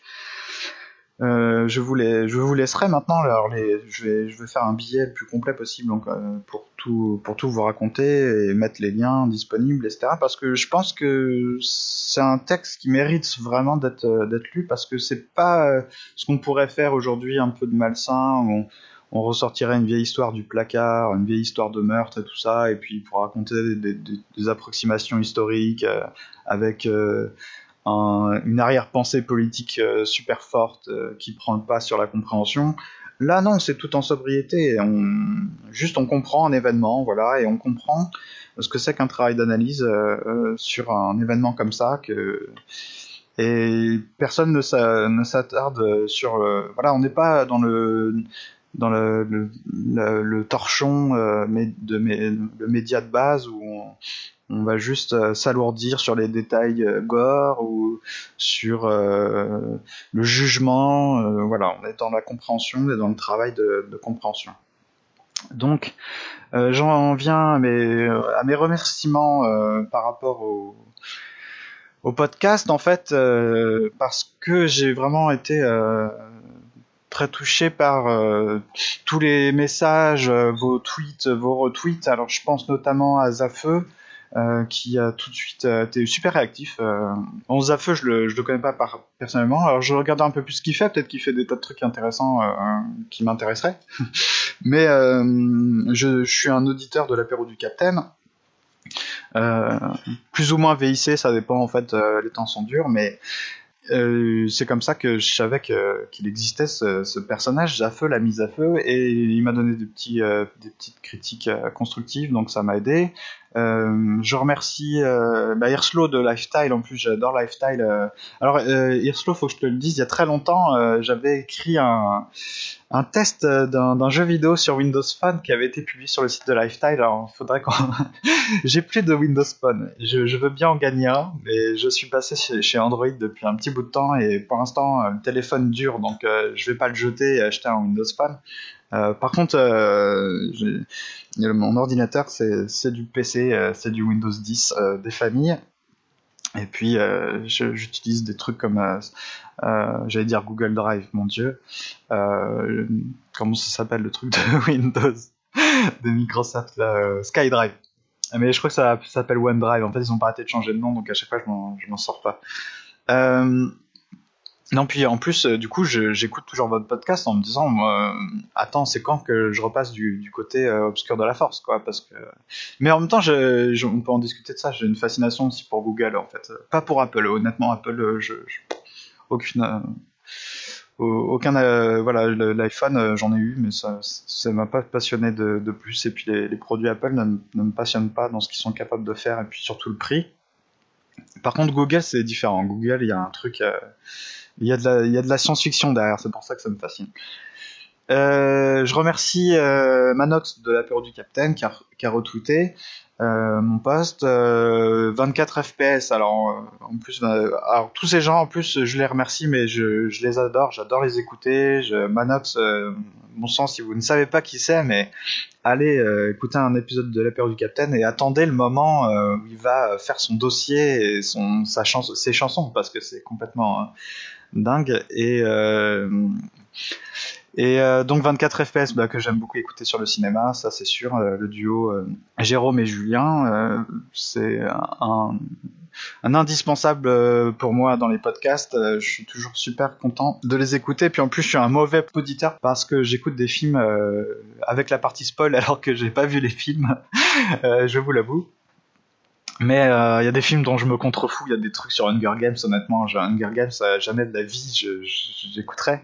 euh, je, vous je vous laisserai maintenant. Alors je, vais, je vais faire un billet le plus complet possible euh, pour, tout, pour tout vous raconter et mettre les liens disponibles, etc. Parce que je pense que c'est un texte qui mérite vraiment d'être, d'être lu parce que c'est pas euh, ce qu'on pourrait faire aujourd'hui un peu de malsain. On, on ressortirait une vieille histoire du placard, une vieille histoire de meurtre et tout ça, et puis pour raconter des, approximations historiques euh, avec euh, une arrière-pensée politique euh, super forte qui prend le pas sur la compréhension. Là, non, c'est tout en sobriété. Juste, on comprend un événement, voilà, et on comprend ce que c'est qu'un travail d'analyse sur un événement comme ça, que et personne ne s'attarde sur voilà on n'est pas dans le dans le, torchon euh, de le média de base où on, va juste euh, s'alourdir sur les détails euh, gore ou sur le jugement. voilà, on est dans la compréhension, on est dans le travail de, compréhension. Donc, j'en viens à mes, remerciements par rapport au, podcast, en fait, parce que j'ai vraiment été très touché par euh, tous les messages, euh, vos tweets, vos retweets. Alors je pense notamment à Zafeu. Euh, qui a tout de suite été super réactif. bon, Zafeu, je le, je le connais pas personnellement, alors je regarde un peu plus ce qu'il fait, peut-être qu'il fait des tas de trucs intéressants qui m'intéresseraient. *laughs* Mais je, suis un auditeur de l'apéro du Capitaine, plus ou moins VIC, ça dépend en fait, les temps sont durs, mais euh, c'est comme ça que je savais qu'il existait ce, personnage, Zafeu, la mise à feu, et il m'a donné des, petits, euh, des petites critiques euh, constructives, donc ça m'a aidé. Euh, je remercie euh, bah, Irslo de Lifestyle, en plus j'adore Lifestyle. Euh. Alors euh, Irslo, faut que je te le dise, il y a très longtemps, euh, j'avais écrit un, un test d'un jeu vidéo sur Windows Phone qui avait été publié sur le site de Lifestyle. Alors faudrait qu'on... *laughs* J'ai plus de Windows Phone, je, je, veux bien en gagner un, mais je suis passé chez, Android depuis un petit bout de temps et pour l'instant le téléphone dure, donc je vais pas le jeter et acheter un Windows Phone. Euh, par contre, euh, mon ordinateur, c'est du PC, euh, c'est du Windows 10 des familles. Et puis, j'utilise des trucs comme, j'allais dire Google Drive, mon dieu. comment ça s'appelle le truc de *laughs* Windows de Microsoft, SkyDrive. Mais je crois que ça, s'appelle OneDrive. En fait, ils ont pas arrêté de changer de nom, donc à chaque fois, je m'en sors pas. Non, puis en plus, euh, du coup, j'écoute toujours votre podcast en me disant, euh, attends, c'est quand que je repasse du, côté euh, obscur de la force, quoi, parce que. Mais en même temps, je, on peut en discuter de ça. J'ai une fascination aussi pour Google, en fait, pas pour Apple. Honnêtement, Apple, je, je aucune, aucun, voilà, l'iPhone, j'en ai eu, mais ça, ça m'a pas passionné de, plus. Et puis les, les produits Apple ne, ne, me passionnent pas dans ce qu'ils sont capables de faire, et puis surtout le prix. Par contre, Google, c'est différent. Google, il y a un truc. Il y a de la, il y a de la science-fiction derrière, c'est pour ça que ça me fascine. Euh, je remercie euh, Manox de l'apéro du Capitaine qui a, qui retweeté euh, mon post. 24 euh, FPS. Alors euh, en plus, alors tous ces gens en plus, je les remercie, mais je, je les adore. J'adore les écouter. Je, Manox, bon sang, si vous ne savez pas qui c'est, mais allez écouter un épisode de l'apéro du Capitaine et attendez le moment où il va faire son dossier et son sa chanson, ses chansons parce que c'est complètement dingue. Et, euh, et euh, donc 24 FPS bah, que j'aime beaucoup écouter sur le cinéma, ça c'est sûr. Euh, le duo Jérôme et Julien, c'est un, un, indispensable pour moi dans les podcasts. je suis toujours super content de les écouter. Puis en plus, je suis un mauvais auditeur parce que j'écoute des films avec la partie spoil *laughs* alors que j'ai pas vu les films. je vous l'avoue. Mais il euh, y a des films dont je me contrefous, il y a des trucs sur Hunger Games, honnêtement, Hunger Games, jamais de la vie, j'écouterais.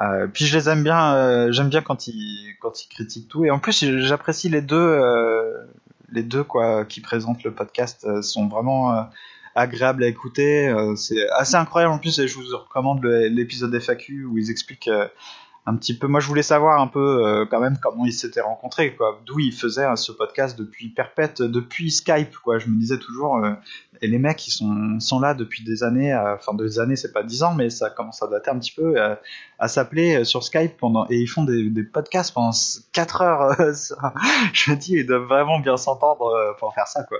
Euh, puis je les aime bien, euh, j'aime bien quand ils quand ils critiquent tout, et en plus j'apprécie les deux, euh, les deux quoi, qui présentent le podcast, sont vraiment agréables à écouter. c'est assez incroyable en plus, et je vous recommande l'épisode FAQ où ils expliquent un petit peu. Moi, je voulais savoir un peu euh, quand même comment ils s'étaient rencontrés, quoi. D'où ils faisaient hein, ce podcast depuis perpète, depuis Skype, quoi. Je me disais toujours, euh, et les mecs, ils sont, sont là depuis des années, euh, enfin des années, c'est pas dix ans, mais ça commence à dater un petit peu, à s'appeler sur Skype pendant, et ils font des, des podcasts pendant 4 heures. *laughs* je me dis, ils doivent vraiment bien s'entendre pour faire ça, quoi.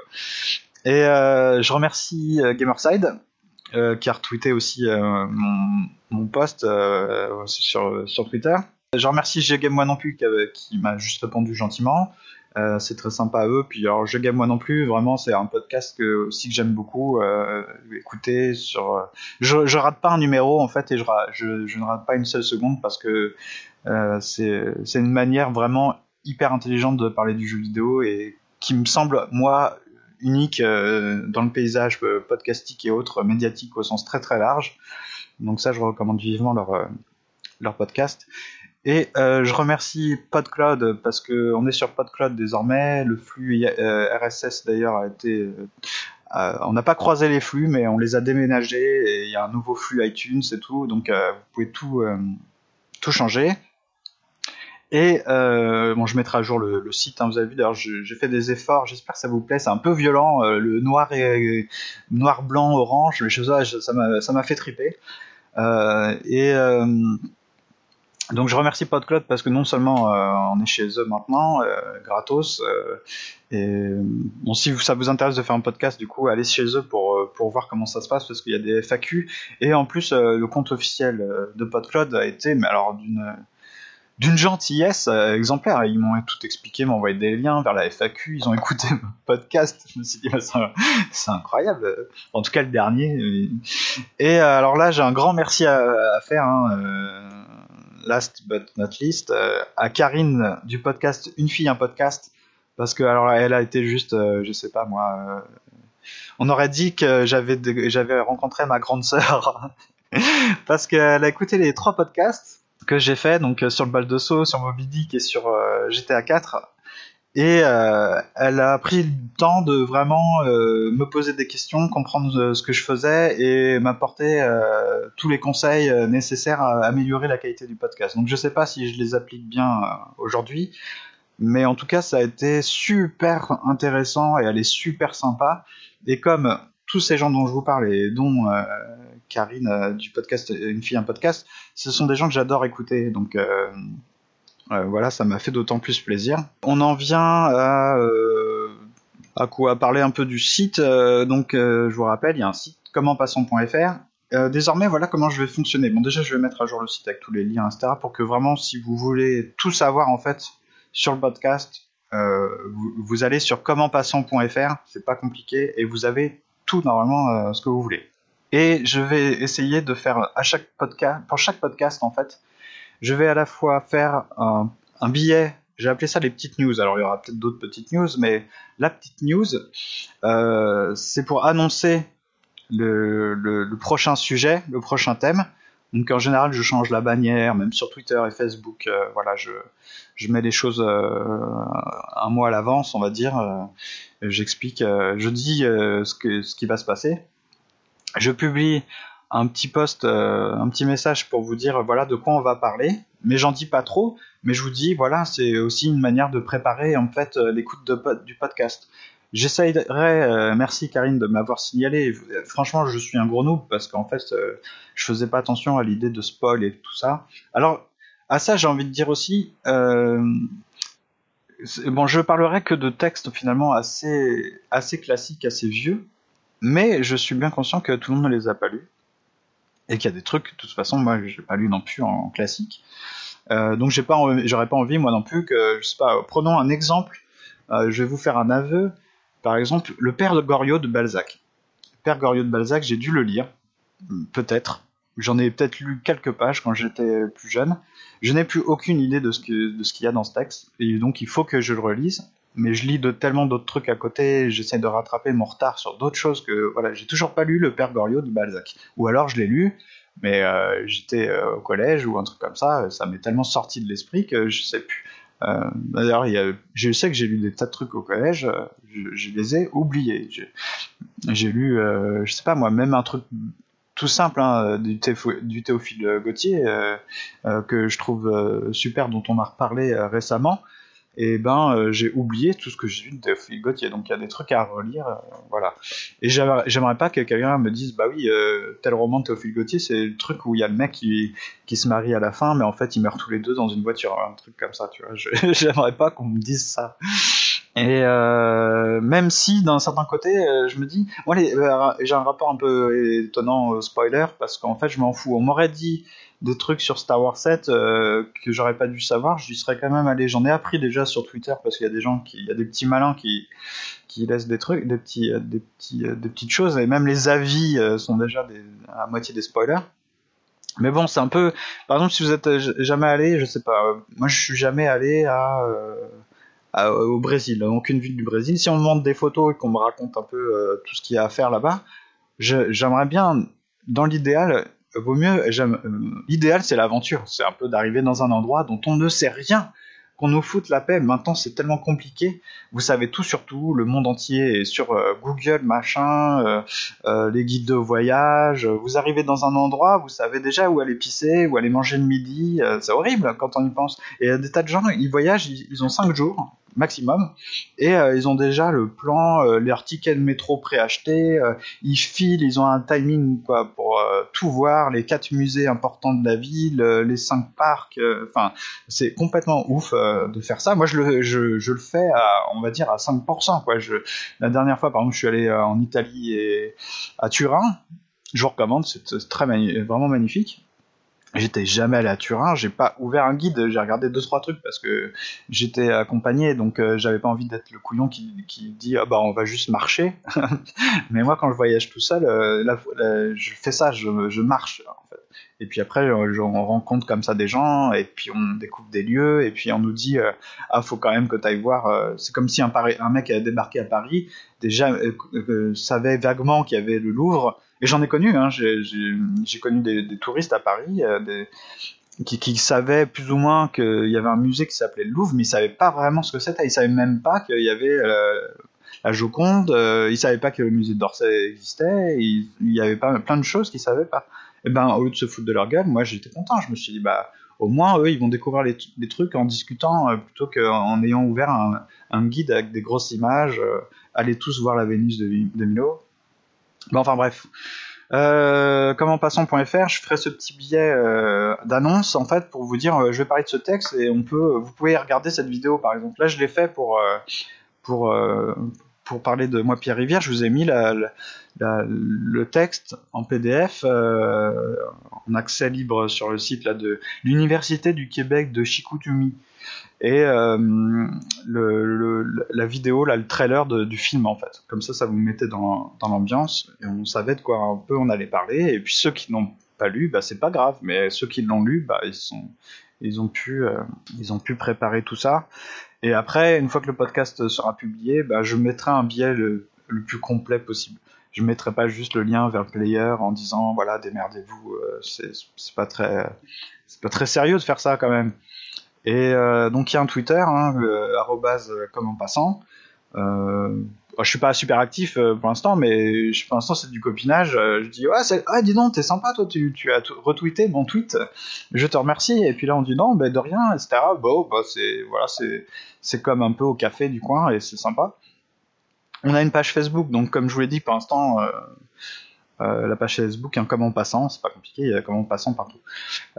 Et je remercie Gamerside euh, qui a retweeté aussi euh, mon, mon, post euh, sur, sur Twitter. Je remercie GGame moi non plus qui, qui m'a juste répondu gentiment. Euh, c'est très sympa à eux. Puis alors, je non plus. Vraiment, c'est un podcast que aussi que j'aime beaucoup euh, écouter. Sur, euh, je, je rate pas un numéro en fait et je, je, je ne rate pas une seule seconde parce que euh, c'est une manière vraiment hyper intelligente de parler du jeu vidéo et qui me semble moi unique euh, dans le paysage euh, podcastique et autres médiatique au sens très très large. Donc ça, je recommande vivement leur euh, leur podcast. Et euh, je remercie PodCloud parce que on est sur PodCloud désormais. Le flux RSS d'ailleurs a été, euh, on n'a pas croisé les flux, mais on les a déménagés et il y a un nouveau flux iTunes et tout. Donc euh, vous pouvez tout tout changer. Et euh, bon, je mettrai à jour le, site. Hein, vous avez vu, d'ailleurs, j'ai fait des efforts. J'espère que ça vous plaît. C'est un peu violent, euh, le noir et noir, blanc, orange. Les choses, ça m'a, fait triper. Euh, et euh, donc, je remercie PodCloud parce que non seulement euh, on est chez eux maintenant, euh, gratos. et bon, si ça vous intéresse de faire un podcast, du coup, allez chez eux pour pour voir comment ça se passe parce qu'il y a des FAQ. Et en plus, le compte officiel de PodCloud a été, mais alors d'une d'une gentillesse euh, exemplaire. Ils m'ont tout expliqué, m'ont envoyé des liens vers la FAQ, ils ont écouté *laughs* mon podcast. Je me suis dit, bah, c'est incroyable. En tout cas, le dernier. Et euh, alors là, j'ai un grand merci à, à faire. Hein, euh, last but not least, euh, à Karine du podcast Une fille, un podcast. Parce que alors elle a été juste, euh, je sais pas moi, on aurait dit que j'avais rencontré ma grande sœur *laughs* parce qu'elle a écouté les trois podcasts que j'ai fait donc sur le bal de saut, sur Moby Dick et sur euh, GTA 4. Et euh, elle a pris le temps de vraiment euh, me poser des questions, comprendre ce que je faisais et m'apporter euh, tous les conseils nécessaires à améliorer la qualité du podcast. Donc je sais pas si je les applique bien aujourd'hui, mais en tout cas ça a été super intéressant et elle est super sympa. Et comme tous ces gens dont je vous parle et dont euh, Karine euh, du podcast Une fille un podcast, ce sont des gens que j'adore écouter. Donc euh, euh, voilà, ça m'a fait d'autant plus plaisir. On en vient à, euh, quoi? Parler un peu du site. donc je vous rappelle, il y a un site commentpassons.fr. désormais, voilà comment je vais fonctionner. Bon, déjà, je vais mettre à jour le site avec tous les liens, etc. pour que vraiment, si vous voulez tout savoir en fait sur le podcast, vous, vous allez sur commentpassons.fr. C'est pas compliqué et vous avez tout normalement euh, ce que vous voulez. Et je vais essayer de faire à chaque podcast, pour chaque podcast en fait, je vais à la fois faire un, billet. J'ai appelé ça les petites news. Alors il y aura peut-être d'autres petites news, mais la petite news, euh, c'est pour annoncer le, le, le, prochain sujet, le prochain thème. Donc en général, je change la bannière, même sur Twitter et Facebook. Euh, voilà, je, je mets les choses euh, un mois à l'avance, on va dire. Euh, J'explique, euh, je dis ce, que, ce qui va se passer. Je publie un petit post, un petit message pour vous dire voilà de quoi on va parler. Mais j'en dis pas trop. Mais je vous dis voilà, c'est aussi une manière de préparer en fait l'écoute du podcast. J'essayerai, euh, merci Karine de m'avoir signalé. Franchement, je suis un gros noob parce qu'en fait, euh, je faisais pas attention à l'idée de spoil et tout ça. Alors, à ça, j'ai envie de dire aussi, euh, bon, je parlerai que de textes finalement assez, assez classiques, assez vieux, mais je suis bien conscient que tout le monde ne les a pas lus et qu'il y a des trucs, de toute façon, moi, j'ai pas lu non plus en, classique. Euh, donc, j'ai pas, j'aurais pas envie, moi non plus, que, je sais pas, prenons un exemple. je vais vous faire un aveu. Par exemple, le père de Goriot de Balzac. Le père Goriot de Balzac, j'ai dû le lire, peut-être. J'en ai peut-être lu quelques pages quand j'étais plus jeune. Je n'ai plus aucune idée de ce qu'il y a dans ce texte, et donc il faut que je le relise. Mais je lis tellement d'autres trucs à côté, j'essaie de rattraper mon retard sur d'autres choses que voilà, j'ai toujours pas lu le père Goriot de Balzac. Ou alors je l'ai lu, mais euh, j'étais euh, au collège ou un truc comme ça, ça m'est tellement sorti de l'esprit que je sais plus. Euh, D'ailleurs, je sais que j'ai lu des tas de trucs au collège, euh, je, les ai oubliés. J'ai lu, je sais pas moi, même un truc tout simple hein, du, du, Théophile Gauthier que je trouve super, dont on m'a reparlé récemment. Et ben, j'ai oublié tout ce que j'ai lu de Théophile Gauthier. Donc il y a des trucs à relire, voilà. Et j'aimerais pas que quelqu'un me dise, bah oui, tel roman de Théophile Gauthier, c'est le truc où il y a le mec qui, qui se marie à la fin, mais en fait ils meurent tous les deux dans une voiture, un truc comme ça, tu vois. *laughs* J'aimerais pas qu'on me dise ça. Et euh, même si d'un certain côté, euh, je me dis, euh, j'ai un rapport un peu étonnant au spoiler parce qu'en fait, je m'en fous. On m'aurait dit des trucs sur Star Wars 7 euh, que j'aurais pas dû savoir, j'y serais quand même allé. J'en ai appris déjà sur Twitter parce qu'il y a des gens qui, il y a des petits malins qui qui laissent des trucs, des petits, euh, des petits, euh, des petites choses et même les avis sont déjà à moitié des spoilers. Mais bon, c'est un peu. Par exemple, si vous êtes jamais allé, je sais pas. moi, je suis jamais allé à, au Brésil, aucune ville du Brésil. Si on me montre des photos et qu'on me raconte un peu tout ce qu'il y a à faire là-bas, j'aimerais bien, dans l'idéal, vaut mieux, euh, l'idéal c'est l'aventure, c'est un peu d'arriver dans un endroit dont on ne sait rien, qu'on nous foute la paix. Maintenant, c'est tellement compliqué. Vous savez tout sur tout. Le monde entier est sur euh, Google, machin, euh, les guides de voyage. Vous arrivez dans un endroit, vous savez déjà où aller pisser, où aller manger le midi. c'est horrible quand on y pense. Et il y a des tas de gens, ils voyagent, ils ont cinq jours maximum. Et euh, ils ont déjà le plan, euh, tickets de métro préachetés, euh, ils filent, ils ont un timing pour tout voir, les quatre musées importants de la ville, les cinq parcs. Enfin, c'est complètement ouf de faire ça. Moi, je le, je, je, le fais à, on va dire, à 5%. Quoi. La dernière fois, par exemple, je suis allé en Italie et à Turin. Je vous recommande, c'est très vraiment magnifique. J'étais jamais allé à Turin, j'ai pas ouvert un guide, j'ai regardé deux trois trucs parce que j'étais accompagné, donc euh, j'avais pas envie d'être le couillon qui, dit ah bah on va juste marcher. *laughs* Mais moi quand je voyage tout seul, euh, je fais ça, je, marche. Et puis après on rencontre comme ça des gens et puis on découvre des lieux et puis on nous dit euh, ah faut quand même que tu ailles voir. c'est comme si un, un mec avait débarqué à Paris, déjà savait vaguement qu'il y avait le Louvre et j'en ai connu, hein, j'ai connu des, touristes à Paris euh, qui, savaient plus ou moins qu'il y avait un musée qui s'appelait le Louvre, mais ils savaient pas vraiment ce que c'était. Ils savaient même pas qu'il y avait euh, la Joconde, euh, ils savaient pas que le musée d'Orsay existait, il, y avait pas, plein de choses qu'ils savaient pas. Et ben, au lieu de se foutre de leur gueule, moi j'étais content. Je me suis dit, bah, au moins eux, ils vont découvrir les, trucs en discutant plutôt qu'en ayant ouvert un, guide avec des grosses images. allez tous voir la Vénus de, de Milo Enfin bref. Euh, commentpassant.fr, je ferai ce petit billet euh, d'annonce en fait pour vous dire euh, je vais parler de ce texte et on peut vous pouvez regarder cette vidéo par exemple. Là je l'ai fait pour euh, parler de moi Pierre Rivière, je vous ai mis le texte en PDF en accès libre sur le site là de l'université du Québec de Chicoutimi et euh, la vidéo, là, le trailer du film en fait. Comme ça, ça vous mettait dans, l'ambiance et on savait de quoi un peu on allait parler. Et puis ceux qui n'ont pas lu, bah c'est pas grave, mais ceux qui l'ont lu, bah ils ont pu, euh, ils ont pu préparer tout ça. Et après, une fois que le podcast sera publié, bah je mettrai un billet le, plus complet possible. Je mettrai pas juste le lien vers le player en disant voilà démerdez-vous. Euh, c'est pas c'est pas très sérieux de faire ça quand même. Et euh, donc il y a un Twitter, hein, euh, comme en passant. Euh, je suis pas super actif euh, pour l'instant, mais pour l'instant c'est du copinage. je dis ouais, ah dis donc, t'es sympa toi, tu, as retweeté mon tweet, je te remercie. Et puis là on dit non, ben de rien, etc. Bon, bah c'est voilà, c'est c'est comme un peu au café du coin et c'est sympa. On a une page Facebook, donc comme je vous l'ai dit, pour l'instant la page Facebook, un comme en passant, c'est pas compliqué, il y a comme en passant partout.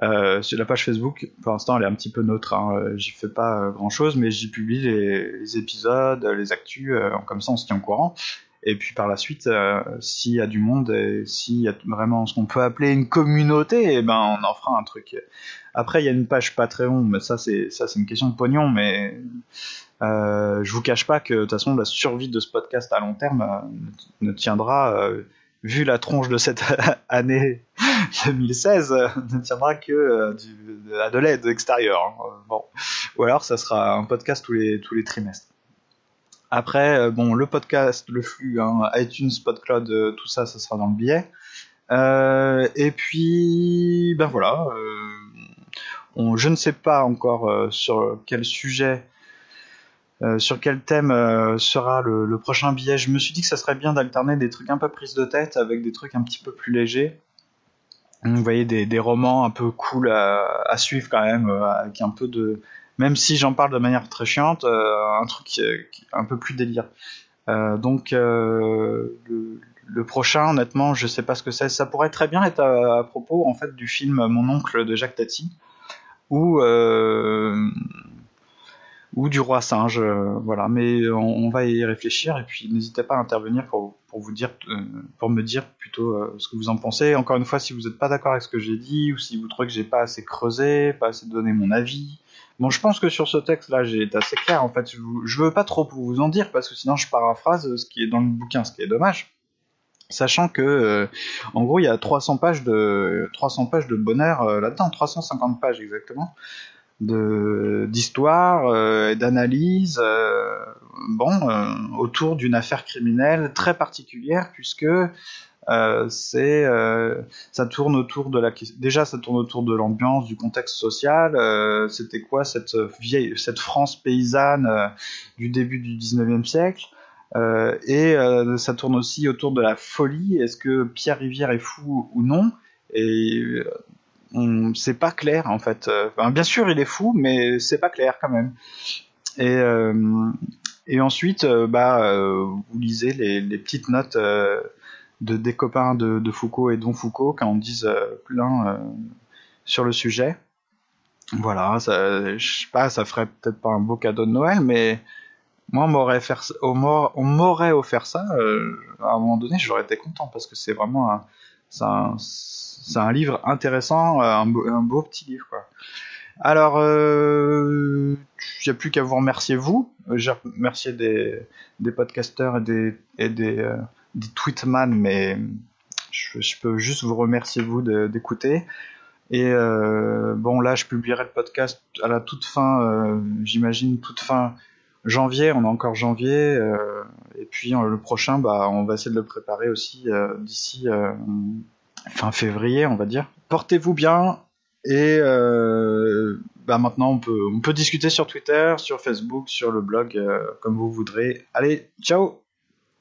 Euh, la page Facebook, pour l'instant, elle est un petit peu neutre, hein, euh, j'y fais pas grand chose, mais j'y publie les, épisodes, les actus, comme ça on se tient au courant. Et puis par la suite, s'il y a du monde s'il y a vraiment ce qu'on peut appeler une communauté, eh ben on en fera un truc. Après, il y a une page Patreon, mais ça c'est ça c'est une question de pognon, mais euh, je vous cache pas que de toute façon la survie de ce podcast à long terme ne, tiendra vu la tronche de cette *laughs* année 2016, ne tiendra que euh, de, l'aide extérieure. Hein. Bon. Ou alors ça sera un podcast tous les, trimestres. Après, euh, bon, le podcast, le flux, hein, iTunes, PodCloud, euh, tout ça, ça sera dans le billet. et puis, ben voilà. je ne sais pas encore sur quel sujet euh, sur quel thème euh, sera le, prochain billet? Je me suis dit que ça serait bien d'alterner des trucs un peu prise de tête avec des trucs un petit peu plus légers. Vous voyez des, romans un peu cool à, suivre quand même, euh, avec un peu de, même si j'en parle de manière très chiante, un truc un peu plus délire. donc le, prochain, honnêtement, je sais pas ce que c'est. Ça pourrait très bien être à, propos en fait du film Mon oncle de Jacques Tati, où ou du roi singe, voilà. Mais on, va y réfléchir et puis n'hésitez pas à intervenir pour, pour vous dire, pour me dire plutôt ce que vous en pensez. Encore une fois, si vous n'êtes pas d'accord avec ce que j'ai dit ou si vous trouvez que j'ai pas assez creusé, pas assez donné mon avis, Bon, je pense que sur ce texte-là, j'ai été assez clair. En fait, je, je veux pas trop vous en dire parce que sinon je paraphrase ce qui est dans le bouquin, ce qui est dommage. Sachant que, euh, en gros, il y a 300 pages de 300 pages de bonheur euh, là-dedans, 350 pages exactement, de d'histoire euh, et d'analyse, bon, autour d'une affaire criminelle très particulière puisque euh, c'est euh, ça tourne autour de la déjà ça tourne autour de l'ambiance du contexte social euh, c'était quoi cette vieille cette France paysanne du début du 19e siècle et ça tourne aussi autour de la folie est-ce que Pierre Rivière est fou ou non et c'est pas clair en fait bien sûr il est fou mais c'est pas clair quand même et et ensuite, bah, vous lisez les, petites notes de des copains de, Foucault et Don Foucault quand on dise euh, plein euh, sur le sujet. Voilà, ça, je sais pas, ça ferait peut-être pas un beau cadeau de Noël, mais moi on m'aurait on m'aurait offert ça euh, à un moment donné, j'aurais été content parce que c'est vraiment un, c'est un, un, livre intéressant, un beau, un beau, petit livre quoi. Alors, il n'y a plus qu'à vous remercier vous. J'ai remercié des, des podcasteurs et des, et des, des tweetman, mais je, peux juste vous remercier vous d'écouter. Et euh, bon, là, je publierai le podcast à la toute fin, euh, j'imagine toute fin janvier. On a encore janvier, euh, et puis le prochain, bah, on va essayer de le préparer aussi d'ici fin février, on va dire. Portez-vous bien et bah maintenant on peut on peut discuter sur Twitter, sur Facebook, sur le blog comme vous voudrez. Allez, ciao